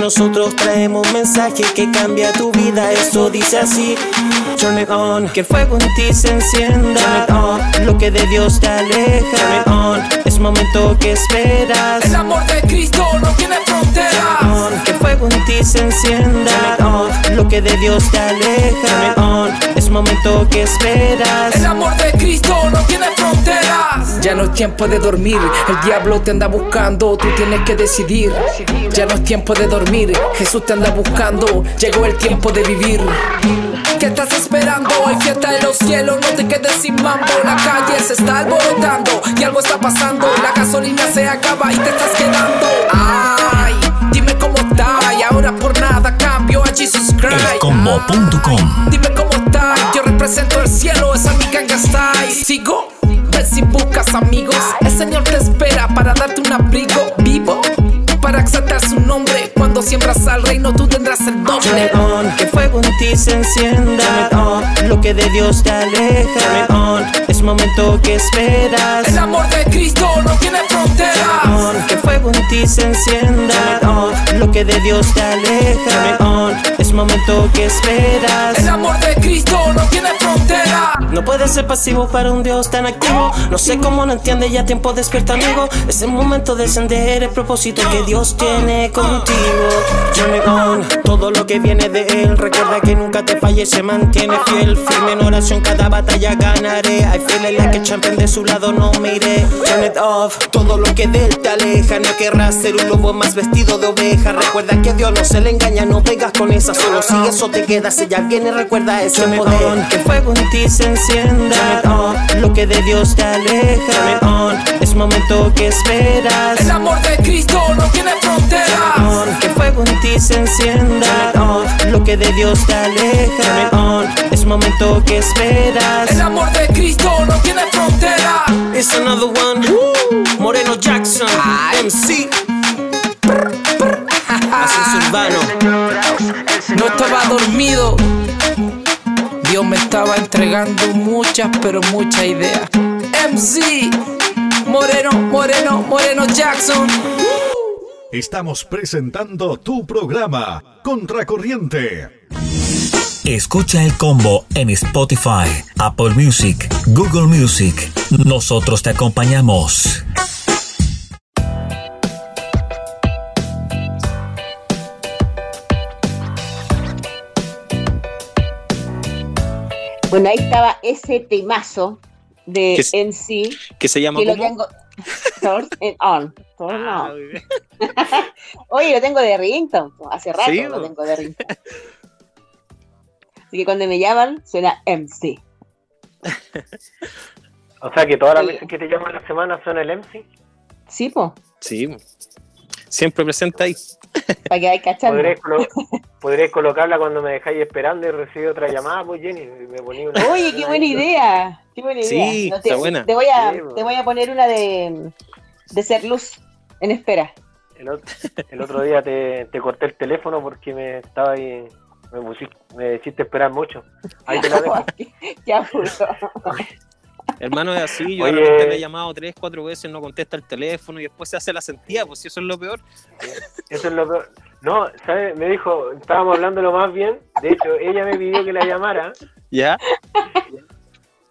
Nosotros traemos un mensaje que cambia tu vida, eso dice así. Turn it on, que el fuego en ti se encienda. On, lo que de Dios te aleja. Turn it on, es momento que esperas. El amor de Cristo no tiene fronteras. On, que el fuego en ti se encienda. On, lo que de Dios te aleja. Turn it on, es momento que esperas. El amor de Cristo no tiene fronteras. Ya no es tiempo de dormir, el diablo te anda buscando, tú tienes que decidir. Ya no es tiempo de dormir Jesús te anda buscando, llegó el tiempo de vivir. ¿Qué estás esperando? Hay fiesta en los cielos, no te quedes sin mambo. La calle se está alborotando y algo está pasando. La gasolina se acaba y te estás quedando. Ay, dime cómo está y ahora por nada cambio a Jesus Christ. Dime cómo está, represento el cielo, esa mi ganga está y sigo. Ven si buscas amigos, el Señor te espera para darte un abrigo vivo para exaltar su nombre. Cuando siembras al reino, tú tendrás el doble. On, que fuego en ti se encienda. On, lo que de Dios te aleja. On, es momento que esperas. El amor de Cristo no tiene frontera. On, que fuego en ti se encienda. On, lo que de Dios te aleja. Momento que esperas. El amor de Cristo no tiene frontera. No puedes ser pasivo para un Dios tan activo. No sé cómo no entiende ya tiempo despierta amigo. Es el momento de encender el propósito que Dios tiene contigo. Johnny on, todo lo que viene de Él. Recuerda que nunca te falle, se mantiene fiel. Firme en oración, cada batalla ganaré. I feel like a champion de su lado, no me iré. Turn it off, todo lo que de Él te aleja. No querrás ser un lobo más vestido de oveja. Recuerda que Dios no se le engaña, no pegas con esa. Solo si eso te queda, si ya viene, recuerda ese Turn poder. que fuego en ti se encienda. On, lo que de Dios te aleja. Turn it on, es momento que esperas. El amor de Cristo no tiene frontera. que fuego en ti se encienda. lo que de Dios te aleja. On, es momento que esperas. El amor de Cristo no tiene frontera. It's another one. Moreno Jackson, MC. Ascenso Urbano. No estaba dormido. Dios me estaba entregando muchas, pero muchas ideas. MC. Moreno, Moreno, Moreno Jackson. Estamos presentando tu programa, Contracorriente. Escucha el combo en Spotify, Apple Music, Google Music. Nosotros te acompañamos. Bueno, ahí estaba ese temazo de ¿Qué se- MC. que se llama que lo ¿cómo? tengo. Turn it on. Turn Ah, on. Oye, lo tengo de ringtone. po, Hace rato Sí, lo tengo de ringtone. Así que cuando me llaman, suena MC. O sea que todas las veces que te llaman la semana son el MC. Sí, po, Sí, siempre presente ahí. para que cachando. Podréis, colo- colocarla cuando me dejáis esperando y recibí otra llamada, pues Jenny. Me ponía una Oye, qué buena idea. Qué buena idea. Sí, No, te, está buena. Te voy, a, Sí, po. te voy a poner una de, de ser luz en espera. El otro, el otro día te, te corté el teléfono porque me estaba ahí, me, pusiste, me hiciste esperar mucho. Ahí te la dejo. Hermano, es así. Yo Oye. de repente le he llamado tres, cuatro veces, no contesta el teléfono y después se hace la sentida, pues si eso es lo peor. Eso es lo peor. No, ¿sabes? Me dijo, estábamos hablándolo más bien. De hecho, ella me pidió que la llamara ¿Ya?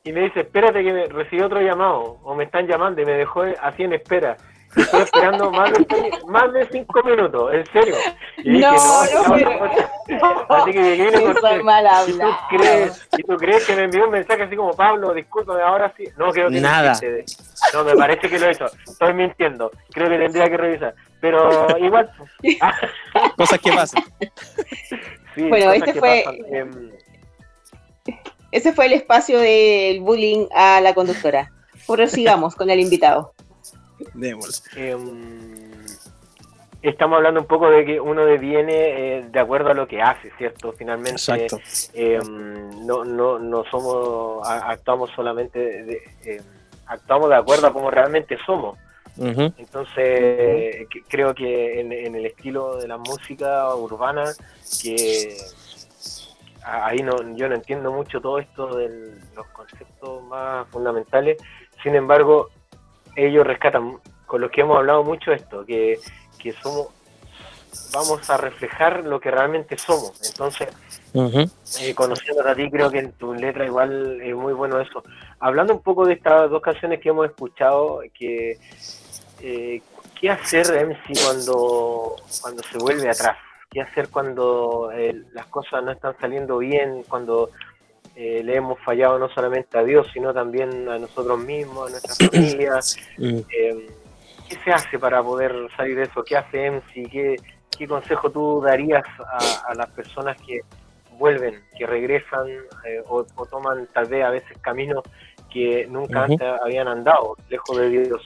y me dice, espérate que me recibí otro llamado o me están llamando y me dejó así en espera. Estoy esperando más de, más de cinco minutos, en serio. Y dije, No, no, estaba- pero- Así que llegué y corté. ¿Y tú, crees, ¿Y tú crees que me envió un mensaje así como, Pablo, discúlpame, ahora sí? No, creo que no Nada. No, me parece que lo he hecho. Estoy mintiendo. Creo que tendría que revisar. Pero igual. Cosas que pasan. Sí, Bueno, este fue- pasan. Em, Ese fue el espacio del bullying a la conductora. Prosigamos con el invitado. Em, estamos hablando un poco de que uno deviene eh, de acuerdo a lo que hace, ¿cierto? Finalmente em, no, no, no somos, actuamos solamente, de, em, actuamos de acuerdo a cómo realmente somos. Entonces, que- creo que en, en el estilo de la música urbana, que ahí no, yo no entiendo mucho todo esto de los conceptos más fundamentales, sin embargo, ellos rescatan, con los que hemos hablado mucho esto, que, que somos, vamos a reflejar lo que realmente somos. Entonces, eh, conociéndote a ti, creo que en tu letra igual es muy bueno eso. Hablando un poco de estas dos canciones que hemos escuchado, que eh, ¿qué hacer MC cuando, cuando se vuelve atrás? ¿Qué hacer cuando eh, las cosas no están saliendo bien? Cuando eh, le hemos fallado no solamente a Dios, sino también a nosotros mismos, a nuestras familias. Mm. Eh, ¿Qué se hace para poder salir de eso? ¿Qué hace MC? ¿Qué, qué consejo tú darías a, a las personas que vuelven, que regresan eh, o, o toman tal vez a veces caminos que nunca antes habían andado, lejos de Dios?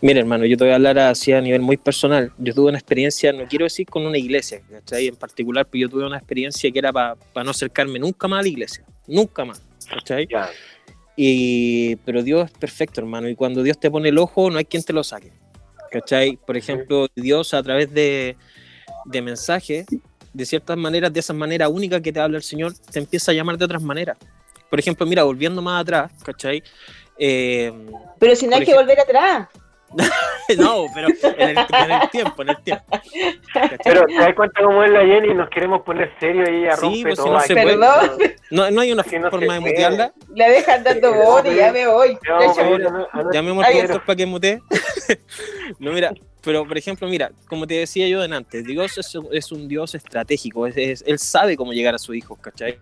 Mira, hermano, yo te voy a hablar así a nivel muy personal. Yo tuve una experiencia, no quiero decir con una iglesia, ¿cachai? En particular, pero yo tuve una experiencia que era para no acercarme nunca más a la iglesia. Nunca más, ¿cachai? Ya. Y, pero Dios es perfecto, hermano. Y cuando Dios te pone el ojo, no hay quien te lo saque. ¿Cachai? Por ejemplo, Dios a través de, de mensajes, de ciertas maneras, de esas maneras únicas que te habla el Señor, te empieza a llamar de otras maneras. Por ejemplo, mira, volviendo más atrás, ¿cachai? Eh, Pero si no hay que volver atrás. no, pero en el, en el tiempo, en el tiempo. ¿cachai? Pero te das cuenta cómo es la Jenny, nos queremos poner serio y ella Sí, pues, si no puede. Perdón, No, no hay una Si no forma de mutearla. la dejan dando bote, ya me voy. A a- a Llamemos al productor para que mutee. no, mira, pero por ejemplo, mira, como te decía yo antes, Dios es, un- es un Dios estratégico, es- es- Él sabe cómo llegar a sus hijos, ¿cachai?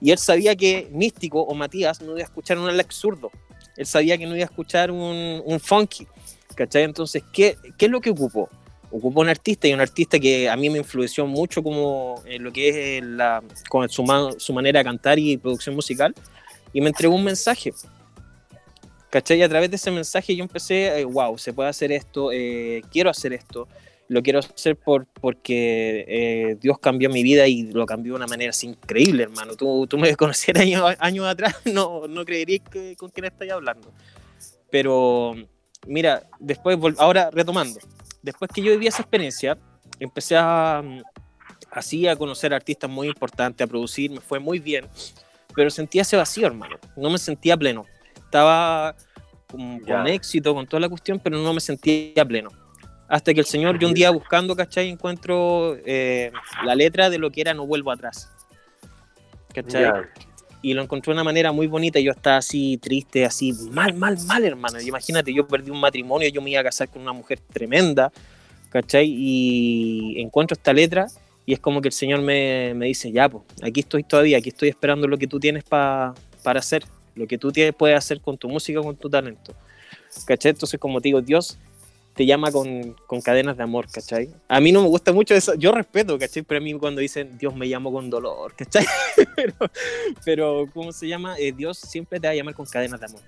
Y Él sabía que Místico o Matías no iba a escuchar un Alex zurdo, Él sabía que no iba a escuchar un, un funky, ¿cachai? Entonces, ¿qué, ¿qué es lo que ocupó? Ocupó un artista y un artista que a mí me influenció mucho como en lo que es la, con su, ma- su manera de cantar y producción musical y me entregó un mensaje. ¿Cachai? Y a través de ese mensaje yo empecé, eh, wow, se puede hacer esto, eh, quiero hacer esto. lo quiero hacer por, porque eh, Dios cambió mi vida y lo cambió de una manera así increíble, hermano. Tú, tú me conocieras años, años atrás, no, no creerías con quién estoy hablando. Pero mira, después, ahora retomando, después que yo viví esa experiencia, empecé a, así a conocer artistas muy importantes, a producir, me fue muy bien, pero sentía ese vacío, hermano. No me sentía pleno. Estaba con, con éxito, con toda la cuestión, pero no me sentía pleno hasta que el Señor, yo un día buscando, ¿cachai? Encuentro eh, la letra de lo que era No vuelvo atrás. ¿cachai? Y lo encontré de una manera muy bonita. Yo estaba así triste, así mal, mal, mal, hermano. Imagínate, yo perdí un matrimonio, yo me iba a casar con una mujer tremenda, ¿cachai? Y encuentro esta letra y es como que el Señor me, me dice, ya, pues, aquí estoy todavía, aquí estoy esperando lo que tú tienes para hacer, lo que tú tienes, puedes hacer con tu música, con tu talento. ¿Cachai? Entonces, como te digo, Dios te llama con, con, cadenas de amor, ¿cachai? A mí no me gusta mucho eso, yo respeto, ¿cachai? Pero a mí cuando dicen Dios me llamo con dolor, ¿cachai? pero, pero, ¿cómo se llama? Eh, Dios siempre te va a llamar con cadenas de amor.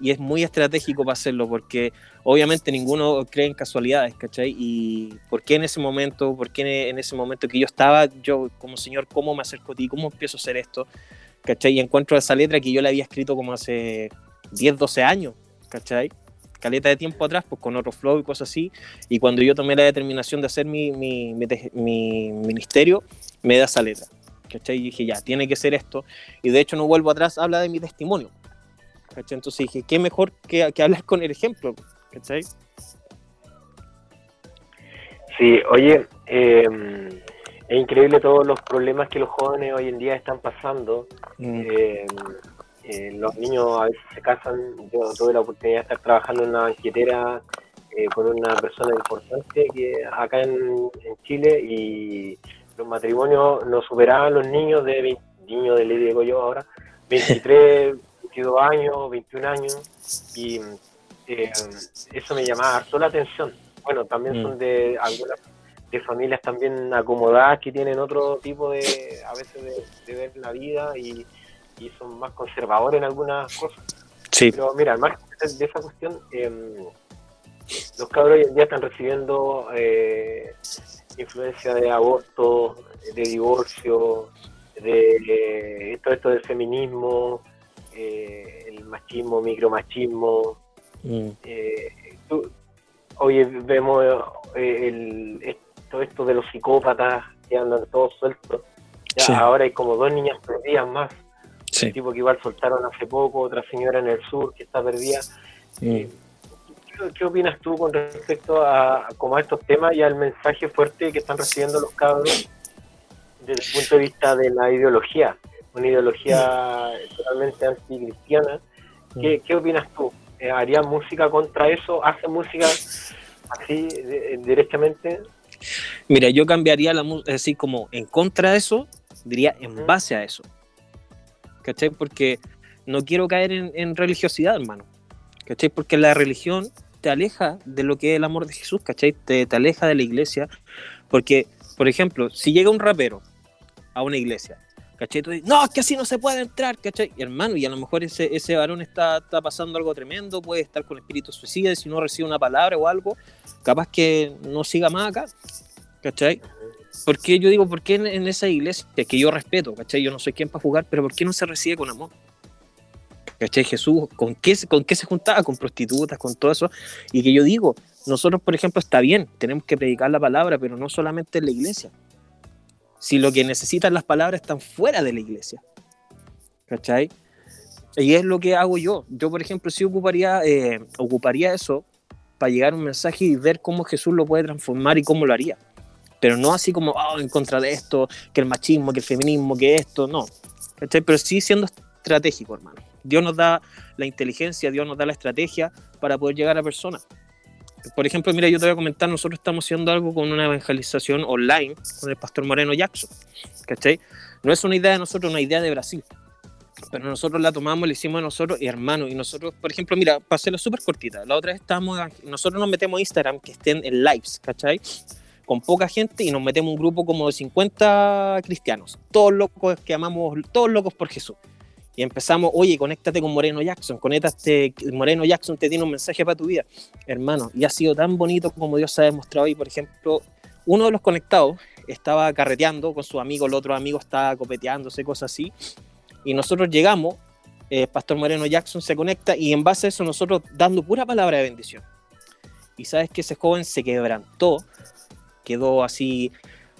Y es muy estratégico para hacerlo, porque obviamente ninguno cree en casualidades, ¿cachai? Y ¿por qué en ese momento, por qué en ese momento que yo estaba, yo como Señor, cómo me acerco a ti, cómo empiezo a hacer esto, ¿cachai? Y encuentro esa letra que yo le había escrito como hace 10, 12 años, ¿cachai? Caleta de tiempo atrás, pues con otro flow y cosas así. Y cuando yo tomé la determinación de hacer mi, mi, mi, ministerio, me da esa letra. ¿Cachai? Y dije, ya, tiene que ser esto. Y de hecho, no vuelvo atrás, habla de mi testimonio. ¿Cachai? Entonces dije, qué mejor que, que hablar con el ejemplo. ¿Cachai? Sí, oye, em, es increíble todos los problemas que los jóvenes hoy en día están pasando. Mm. Em, eh, los niños a veces se casan. Yo tuve la oportunidad de estar trabajando en una banquetera eh, con una persona importante que acá en, Chile y los matrimonios no superaban los niños de niños de le digo yo ahora 23, 22 años, 21 años y eh, eso me llamaba harto la atención. Bueno, también son mm. de algunas de familias también acomodadas que tienen otro tipo de a veces de ver la vida y y son más conservadores en algunas cosas. Sí. Pero mira, al margen de esa cuestión, em, los cabros hoy en día están recibiendo eh, influencia de aborto, de divorcio, de todo esto del feminismo, eh, el machismo, micromachismo. Mm. Eh, hoy vemos el, todo esto de los psicópatas que andan todos sueltos. Ya, Ahora hay como dos niñas perdidas más un tipo que igual soltaron hace poco, otra señora en el sur que está perdida. Mm. Eh, ¿qué, opinas tú con respecto a, como a estos temas y al mensaje fuerte que están recibiendo los cabros desde el punto de vista de la ideología? Una ideología totalmente anticristiana. ¿Qué. ¿Qué opinas tú? Eh, ¿Haría música contra eso? ¿Hace música así directamente? Mira, yo cambiaría la música, así como en contra de eso, diría en base a eso. ¿Cachai? Porque no quiero caer en, religiosidad, hermano, ¿cachai? Porque la religión te aleja de lo que es el amor de Jesús, ¿cachai? Te, te aleja de la iglesia, porque, por ejemplo, si llega un rapero a una iglesia, ¿cachai? Tú dices, no, es que así no se puede entrar, ¿cachai? hermano, y a lo mejor ese, ese varón está, está pasando algo tremendo, puede estar con espíritu suicida, y si no recibe una palabra o algo, capaz que no siga más acá, ¿cachai? ¿Por qué yo digo, por qué en, esa iglesia, que yo respeto, ¿cachai? Yo no soy quien para jugar, pero ¿por qué no se recibe con amor? ¿Cachai? Jesús, ¿con qué, ¿con qué se juntaba? Con prostitutas, con todo eso. Y que yo digo, nosotros, por ejemplo, está bien, tenemos que predicar la palabra, pero no solamente en la iglesia. Si lo que necesitan las palabras están fuera de la iglesia. ¿Cachai? Y es lo que hago yo. Yo, por ejemplo, sí ocuparía, eh, ocuparía eso para llegar a un mensaje y ver cómo Jesús lo puede transformar y cómo lo haría pero no así como oh, en contra de esto, que el machismo, que el feminismo, que esto, no. Pero sí siendo estratégico, hermano. Dios nos da la inteligencia, Dios nos da la estrategia para poder llegar a personas. Por ejemplo, mira, yo te voy a comentar, nosotros estamos haciendo algo con una evangelización online con el pastor Moreno Jackson, ¿cachai? No es una idea de nosotros, una idea de Brasil. Pero nosotros la tomamos, la hicimos nosotros, y hermano, y nosotros, por ejemplo, mira, para súper cortita, la otra vez estábamos, nosotros nos metemos a Instagram que estén en lives, ¿cachai? Con poca gente y nos metemos un grupo como de 50 cristianos, todos locos que amamos, todos locos por Jesús. y empezamos, oye, conéctate con Moreno Jackson, conéctate, Moreno Jackson te tiene un mensaje para tu vida, hermano, y ha sido tan bonito como Dios ha demostrado hoy, por ejemplo, uno de los conectados estaba carreteando con su amigo, el otro amigo estaba copeteándose, cosas así, y nosotros llegamos, eh, Pastor Moreno Jackson se conecta y en base a eso nosotros dando pura palabra de bendición. Y sabes que ese joven se quebrantó, quedó así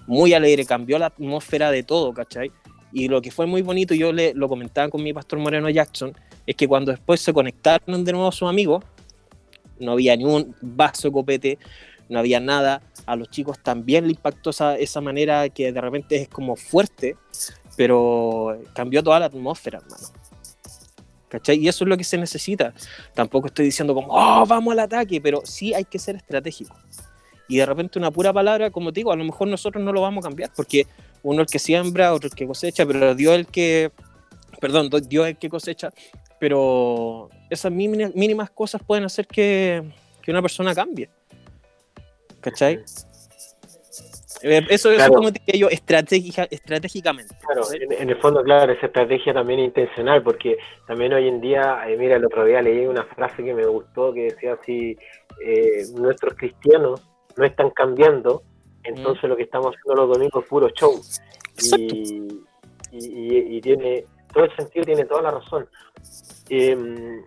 muy alegre, cambió la atmósfera de todo, ¿cachai? Y lo que fue muy bonito, yo le, lo comentaba con mi pastor Moreno Jackson, es que cuando después se conectaron de nuevo sus amigos, no había ni un vaso copete, no había nada. A los chicos también le impactó esa, esa manera que de repente es como fuerte, pero cambió toda la atmósfera, hermano. ¿Cachai? Y eso es lo que se necesita. Tampoco estoy diciendo como, oh, vamos al ataque, pero sí hay que ser estratégico. Y de repente una pura palabra, como te digo, a lo mejor nosotros no lo vamos a cambiar, porque uno el que siembra, otro el que cosecha, pero Dios el que, perdón, Dios el que cosecha, pero esas mínimas, cosas pueden hacer que, que, una persona cambie. ¿Cachai? Eh, eso, es como te digo yo, estratégica, estratégicamente. Claro, en, el fondo, claro, esa estrategia también es intencional, porque también hoy en día, eh, mira, el otro día leí una frase que me gustó que decía así, eh, nuestros cristianos no están cambiando, entonces lo que estamos haciendo los domingos es puro show. Y, y, tiene todo el sentido, tiene toda la razón. Em,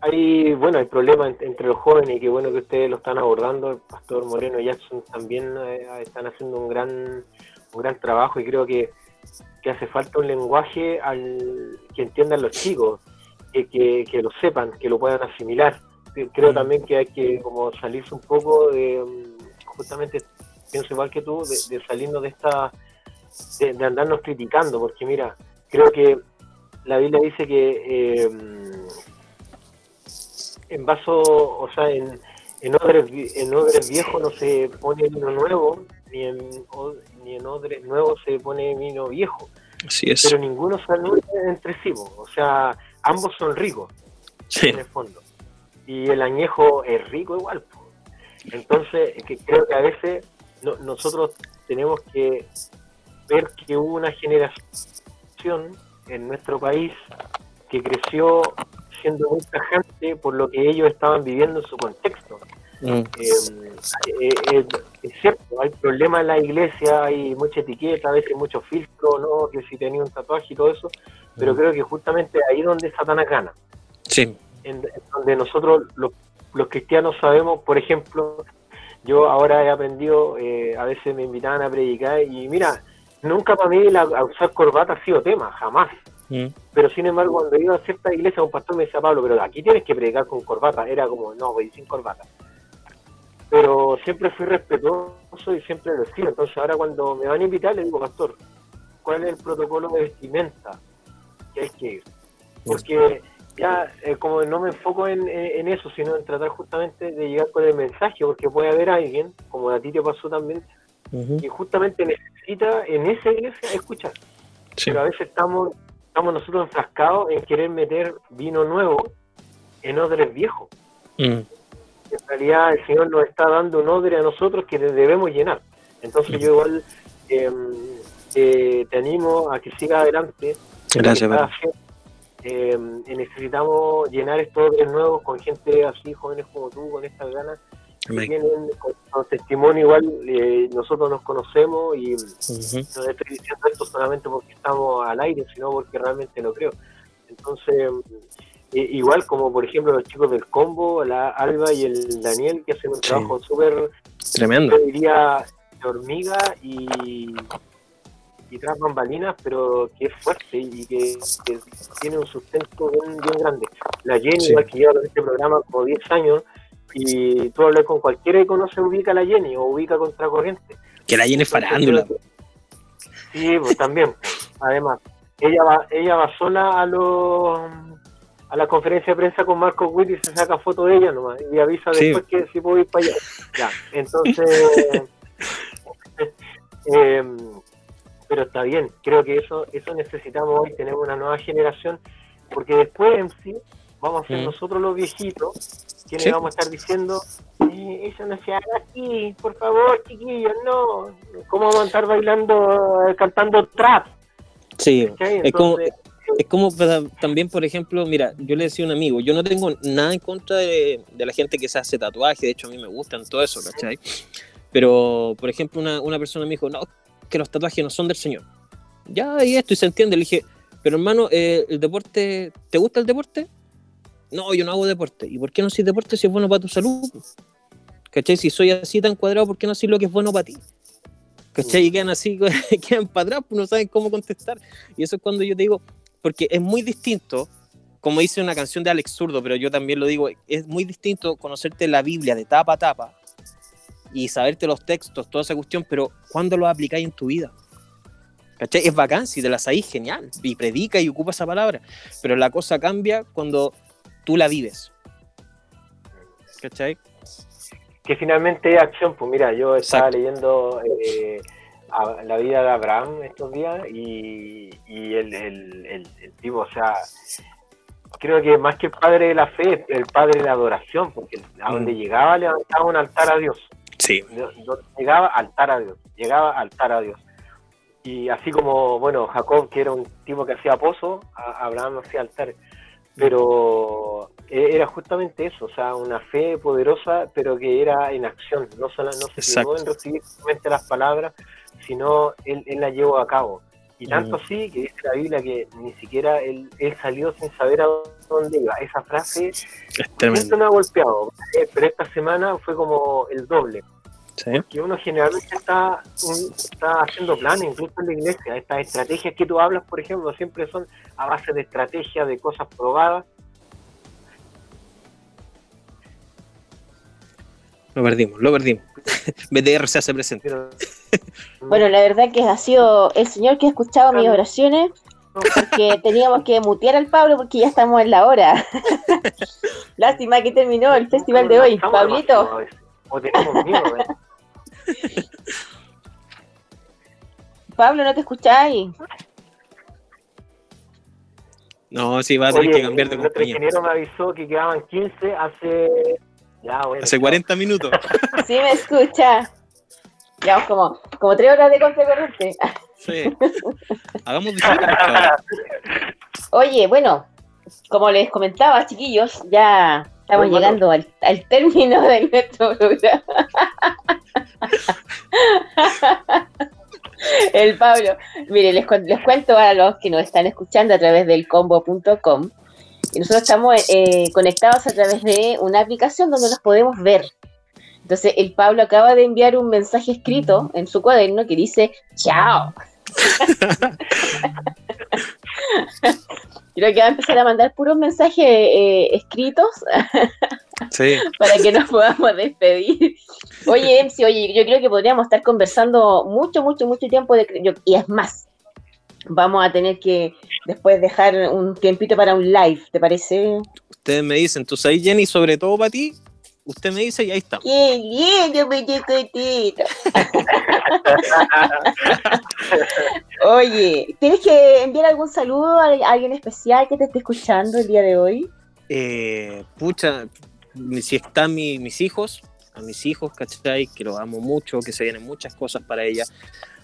hay, bueno, hay problemas entre los jóvenes y qué bueno que ustedes lo están abordando. El pastor Moreno y Jackson también eh, están haciendo un gran, un gran trabajo y creo que, hace falta un lenguaje al que entiendan los chicos, que, que, que lo sepan, que lo puedan asimilar creo mm. también que hay que como salirse un poco de, mm, justamente, pienso igual que tú, de, de salirnos de esta, de, andarnos criticando, porque mira, creo que la Biblia dice que eh, en vaso, o sea, en, en odres, en odres viejos no se pone vino nuevo, ni en, ni en odres nuevos se pone vino viejo. Así es. Pero ninguno se entre sí, o sea, ambos son ricos, en el fondo y el añejo es rico igual. Entonces, que creo que a veces nosotros tenemos que ver que hubo una generación en nuestro país que creció siendo muy tajante por lo que ellos estaban viviendo en su contexto. Mm. Eh, eh, eh, es cierto, hay problemas en la iglesia, hay mucha etiqueta, a veces mucho filtro, ¿no? que si tenía un tatuaje y todo eso, pero mm. creo que justamente ahí donde Satanás gana. Sí en, donde nosotros los, cristianos sabemos, por ejemplo, yo ahora he aprendido, eh, a veces me invitaban a predicar y mira, nunca para mí la, usar corbata ha sido tema, jamás. Mm. Pero sin embargo, cuando iba a cierta iglesia, un pastor me decía, Pablo, pero aquí tienes que predicar con corbata. Era como, no, voy sin corbata. Pero siempre fui respetuoso y siempre lo sigo. Entonces ahora cuando me van a invitar, le digo, pastor, ¿cuál es el protocolo de vestimenta que hay que ir? Porque ya eh, como no me enfoco en, eso, sino en tratar justamente de llegar con el mensaje, porque puede haber alguien, como a ti te pasó también, que justamente necesita en esa iglesia escuchar. Pero a veces estamos, estamos nosotros enfrascados en querer meter vino nuevo en odres viejos. Mm. En realidad el Señor nos está dando un odre a nosotros que debemos llenar. Entonces yo igual em, eh, te animo a que siga adelante. Gracias. Eh, necesitamos llenar estos de nuevos con gente así, jóvenes como tú, con estas ganas. Que tienen con, testimonio igual, eh, nosotros nos conocemos y no estoy diciendo esto solamente porque estamos al aire, sino porque realmente lo creo. Entonces, eh, igual como por ejemplo los chicos del combo, la Alba y el Daniel, que hacen un trabajo súper tremendo, yo diría de hormiga y y tras bambalinas, pero que es fuerte y que, tiene un sustento bien, grande. La Jenny, igual que lleva en este programa como 10 años, y tú hablas con cualquiera y conoce, ubica a la Jenny o ubica Contracorriente. Que la Jenny es farándula. Sí, pues también, además. Ella va, ella va sola a los a la conferencia de prensa con Marco Witt y se saca foto de ella nomás y avisa después que si puedo ir para allá. Ya, entonces eh, pero está bien, creo que eso eso necesitamos hoy, tenemos una nueva generación, porque después en sí vamos a ser mm. nosotros los viejitos quienes vamos a estar diciendo, eh, eso no se haga aquí, por favor, chiquillos, no, ¿cómo vamos a estar bailando, eh, cantando trap? Sí, es como, es como también, por ejemplo, mira, yo le decía a un amigo, yo no tengo nada en contra de, la gente que se hace tatuaje, de hecho a mí me gustan todo eso, ¿cachai? Pero, por ejemplo, una, una persona me dijo, no, que los tatuajes no son del Señor. Ya, y esto, y se entiende. Le dije, pero hermano, eh, ¿el deporte, ¿te gusta el deporte? No, yo no hago deporte. ¿Y por qué no haces deporte si es bueno para tu salud? ¿Cachai? Si soy así tan cuadrado, ¿por qué no haces lo que es bueno para ti? ¿Cachai? Y quedan así, quedan para atrás, pues no saben cómo contestar. Y eso es cuando yo te digo, porque es muy distinto, como dice una canción de Alex Zurdo, pero yo también lo digo, es muy distinto conocerte la Biblia de tapa a tapa y saberte los textos, toda esa cuestión, pero ¿cuándo lo aplicáis en tu vida? ¿Cachai? Es bacán, si te la sabéis, genial, y predica y ocupa esa palabra, pero la cosa cambia cuando tú la vives. ¿Cachai? Que finalmente es acción, pues mira, yo estaba leyendo eh, la vida de Abraham estos días y, el, el, tipo, o sea, creo que más que el padre de la fe, el padre de la adoración, porque a donde mm. llegaba levantaba un altar a Dios. Sí. Llegaba altar a Dios, llegaba altar a Dios. Y así como, bueno, Jacob, que era un tipo que hacía pozo, Abraham hacía altar pero e, era justamente eso, o sea, una fe poderosa, pero que era en acción, no solo no se quedó en recibir solamente las palabras, sino él, él las llevó a cabo. Y tanto así que dice la Biblia que ni siquiera él, él salió sin saber a dónde iba. Esa frase es no ha golpeado, eh, pero esta semana fue como el doble. Que uno generalmente está, está haciendo planes, incluso en la iglesia. Estas estrategias que tú hablas, por ejemplo, siempre son a base de estrategias, de cosas probadas. Lo perdimos, lo perdimos. BTR se hace presente. bueno, la verdad que ha sido el Señor que ha escuchado mis oraciones, porque teníamos que mutear al Pablo porque ya estamos en la hora. Lástima que terminó el festival de hoy. Pablito. Pablo, ¿no te escucháis? No, sí, va a tener que cambiar de compañía. El ingeniero me avisó que quedaban 15 hace... Ya, hace 40 minutos. sí, me escucha. Llevamos como, como 3 horas de contracorriente. sí. Hagamos Oye, bueno, como les comentaba, chiquillos, ya estamos llegando al, al, término de nuestro programa. El Pablo. Mire, les, les, cuento a los que nos están escuchando a través del combo.com. Y nosotros estamos eh, conectados a través de una aplicación donde nos podemos ver. Entonces, el Pablo acaba de enviar un mensaje escrito en su cuaderno que dice: ¡Chao! Creo que va a empezar a mandar puros mensajes eh, escritos para que nos podamos despedir. Oye, MC, oye, yo creo que podríamos estar conversando mucho, mucho, mucho tiempo. De, y es más, vamos a tener que después dejar un tiempito para un live, ¿te parece? Ustedes me dicen, tú sabes, Jenny, sobre todo para ti, usted me dice y ahí está. ¡Qué lindo, mi chiquitito! Oye, ¿tienes que enviar algún saludo a alguien especial que te esté escuchando el día de hoy? Eh, pucha, si están mis hijos, a mis hijos, ¿cachai? Que los amo mucho, que se vienen muchas cosas para ella.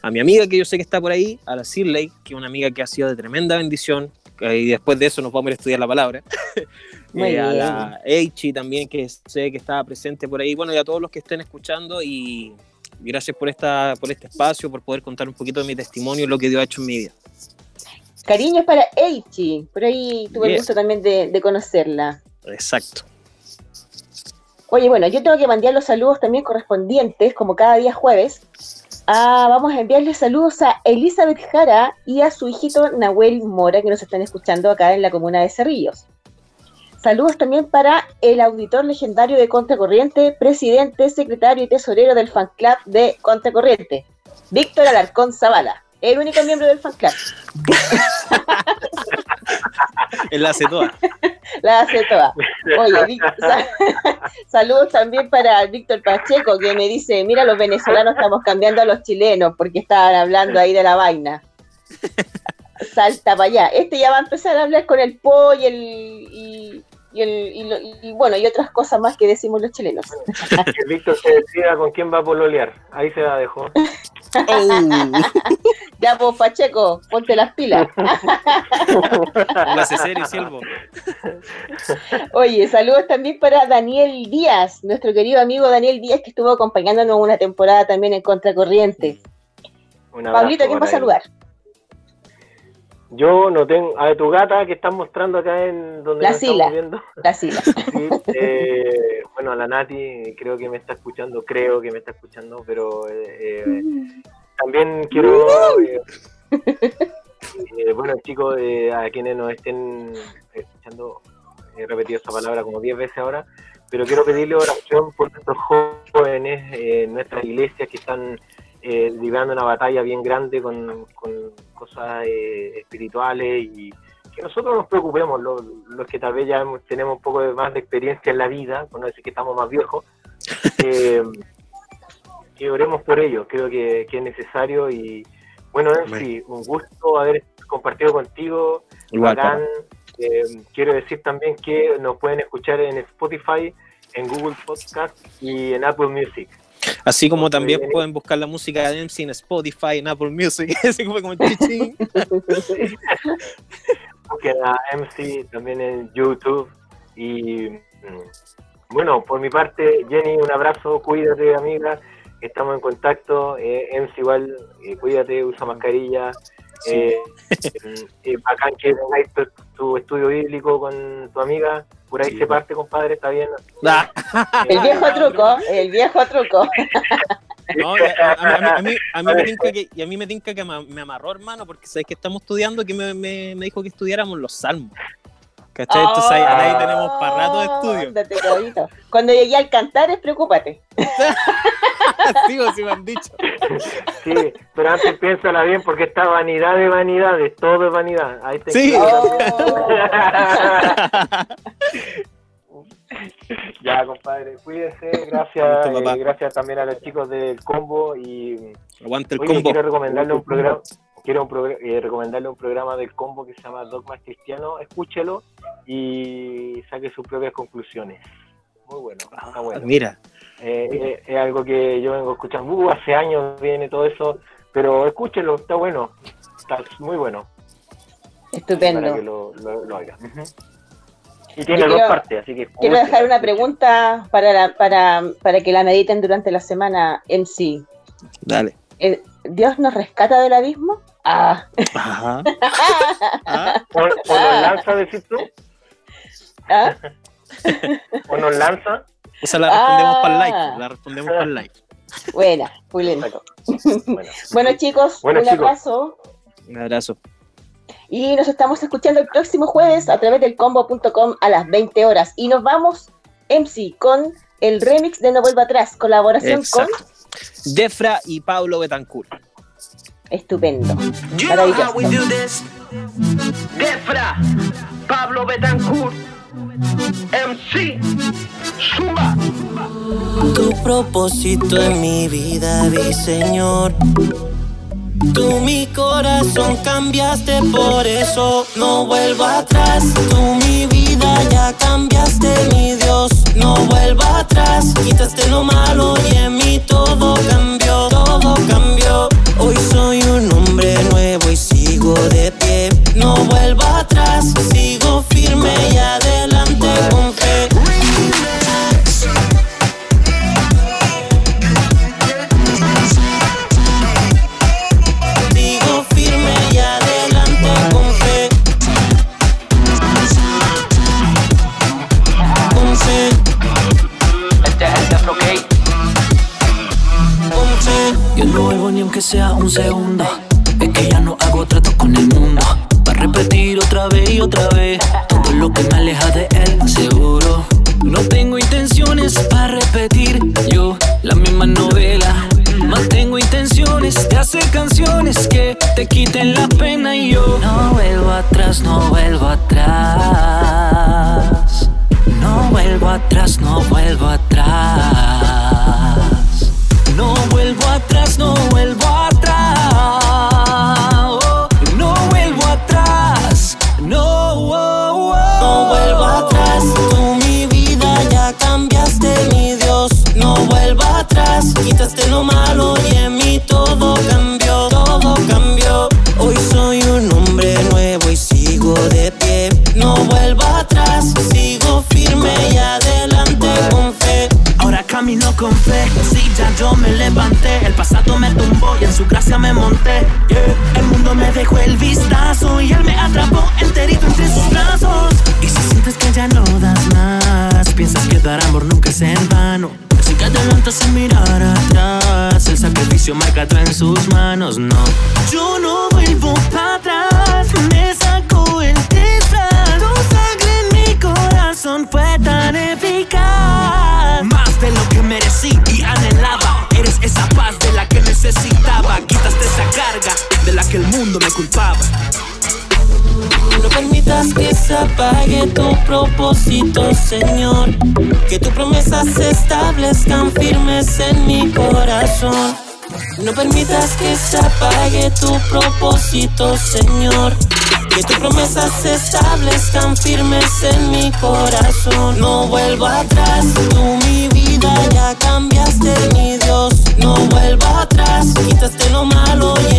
A mi amiga, que yo sé que está por ahí, a la Sirley, que es una amiga que ha sido de tremenda bendición, y después de eso nos vamos a ir a estudiar la palabra. Eh, a la Eichi también, que sé que estaba presente por ahí. Bueno, y a todos los que estén escuchando y gracias por, esta, por este espacio, por poder contar un poquito de mi testimonio y lo que Dios ha hecho en mi vida. Cariños para Eichi, por ahí tuve el gusto también de, conocerla. Exacto. Oye, bueno, yo tengo que mandar los saludos también correspondientes, como cada día jueves. Ah, vamos a enviarle saludos a Elizabeth Jara y a su hijito Nahuel Mora, que nos están escuchando acá en la comuna de Cerrillos. Saludos también para el auditor legendario de Contracorriente, presidente, secretario y tesorero del fan club de Contracorriente, Víctor Alarcón Zavala, el único miembro del fan club. Él la hace toda. La hace toda. Oye, saludos también para Víctor Pacheco, que me dice, mira, los venezolanos estamos cambiando a los chilenos porque estaban hablando ahí de la vaina salta para allá. Este ya va a empezar a hablar con el Po y el, y, y, el, y, bueno, y otras cosas más que decimos los chilenos. Que Víctor se decida con quién va a pololear. Ahí se la dejó. ya, pues, Pacheco, ponte las pilas. serio, Silvo. Oye, saludos también para Daniel Díaz, nuestro querido amigo Daniel Díaz, que estuvo acompañándonos una temporada también en Contracorriente. Pablito, ¿quién va a saludar? Yo no tengo. A tu gata que están mostrando acá en donde la estamos viendo. La sila. Eh, bueno, a la Nati creo que me está escuchando, creo que me está escuchando, pero eh, eh, también quiero. bueno, chicos, a quienes nos estén escuchando, he repetido esta palabra como 10 veces ahora, pero quiero pedirle oración por nuestros jóvenes en nuestras iglesias que están eh, librando una batalla bien grande con, cosas eh, espirituales y que nosotros nos preocupemos, los, que tal vez ya tenemos un poco más de experiencia en la vida, por no decir que estamos más viejos, eh, que oremos por ellos, creo que, es necesario y bueno, sí, un gusto haber compartido contigo, eh, quiero decir también que nos pueden escuchar en Spotify, en Google Podcast y en Apple Music. Así como también pueden buscar la música de MC en Spotify, en Apple Music, así como como chichín. Busquen a MC también en YouTube. Y mm, bueno, por mi parte, Jenny, un abrazo, cuídate, amiga. Estamos en contacto. Eh, MC igual, eh, cuídate, usa mascarilla. Eh, eh, bacán que tengáis tu, estudio bíblico con tu amiga. Por ahí se parte, compadre, está bien. El viejo truco, el viejo truco. No, a, mí, me tinca que, y a mí me tinca que me, amarró, hermano, porque sabes que estamos estudiando que me, me, me dijo que estudiáramos los salmos. ¿Cachai? Entonces ahí, ahí, tenemos para rato de estudio. Cuando llegué al cantar, es preocúpate. Sí, sí me han dicho. Sí, pero antes piénsala bien porque esta vanidad de vanidades, todo es vanidad. Ahí te sí. ya, compadre, cuídense. Gracias, eh, gracias también a los chicos del combo y aguante el combo. Quiero recomendarle un programa quiero eh, recomendarle un programa del combo que se llama Dogmas Cristiano, escúchelo y saque sus propias conclusiones. Muy bueno, está bueno. Mira. Eh, eh, es algo que yo vengo escuchando, uh, hace años viene todo eso, pero escúchelo, está bueno, está muy bueno. Estupendo. Para que lo, lo, haga. Y tiene dos partes, así que... Quiero dejar una pregunta para, para, para que la mediten durante la semana, MC. Dale. ¿Dios nos rescata del abismo? Ah. Ajá. ¿O, nos lanza, decís tú? ¿Ah? ¿O nos lanza? Esa la respondemos para el like. Ah. La respondemos para el like. Buena, muy lento. Bueno, chicos, un abrazo. Un abrazo. Y nos estamos escuchando el próximo jueves a través del combo.com a las 20 horas. Y nos vamos, MC, con el remix de No Vuelva Atrás, colaboración con Defra y Pablo Betancourt. Estupendo. You know how we do this. Defra, Pablo Betancourt, MC, Suma. Tu propósito en mi vida, mi Señor. Tú mi corazón cambiaste, por eso no vuelvo atrás. Tú mi vida ya cambiaste, mi Dios, no vuelvo atrás. Quitaste lo malo y en mí todo cambió, todo cambió. Hoy soy un hombre nuevo y sigo de pie. No vuelvo sigo firme y adelante permitas que se apague tu propósito, Señor. Que tus promesas se establezcan firmes en mi corazón. No permitas que se apague tu propósito, Señor. Que tus promesas se establezcan firmes en mi corazón. No vuelvo atrás, tú mi vida ya cambiaste, mi Dios. No vuelvo atrás, quitaste lo malo y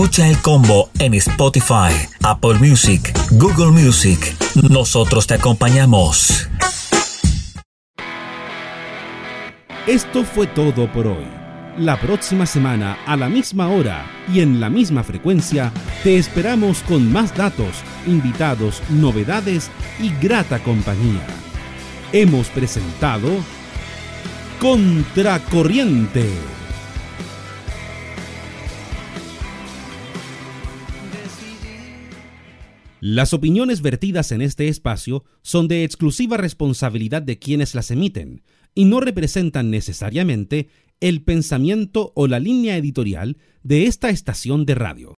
Escucha el combo en Spotify, Apple Music, Google Music. Nosotros te acompañamos. Esto fue todo por hoy. La próxima semana, a la misma hora y en la misma frecuencia, te esperamos con más datos, invitados, novedades y grata compañía. Hemos presentado Contracorriente. Las opiniones vertidas en este espacio son de exclusiva responsabilidad de quienes las emiten y no representan necesariamente el pensamiento o la línea editorial de esta estación de radio.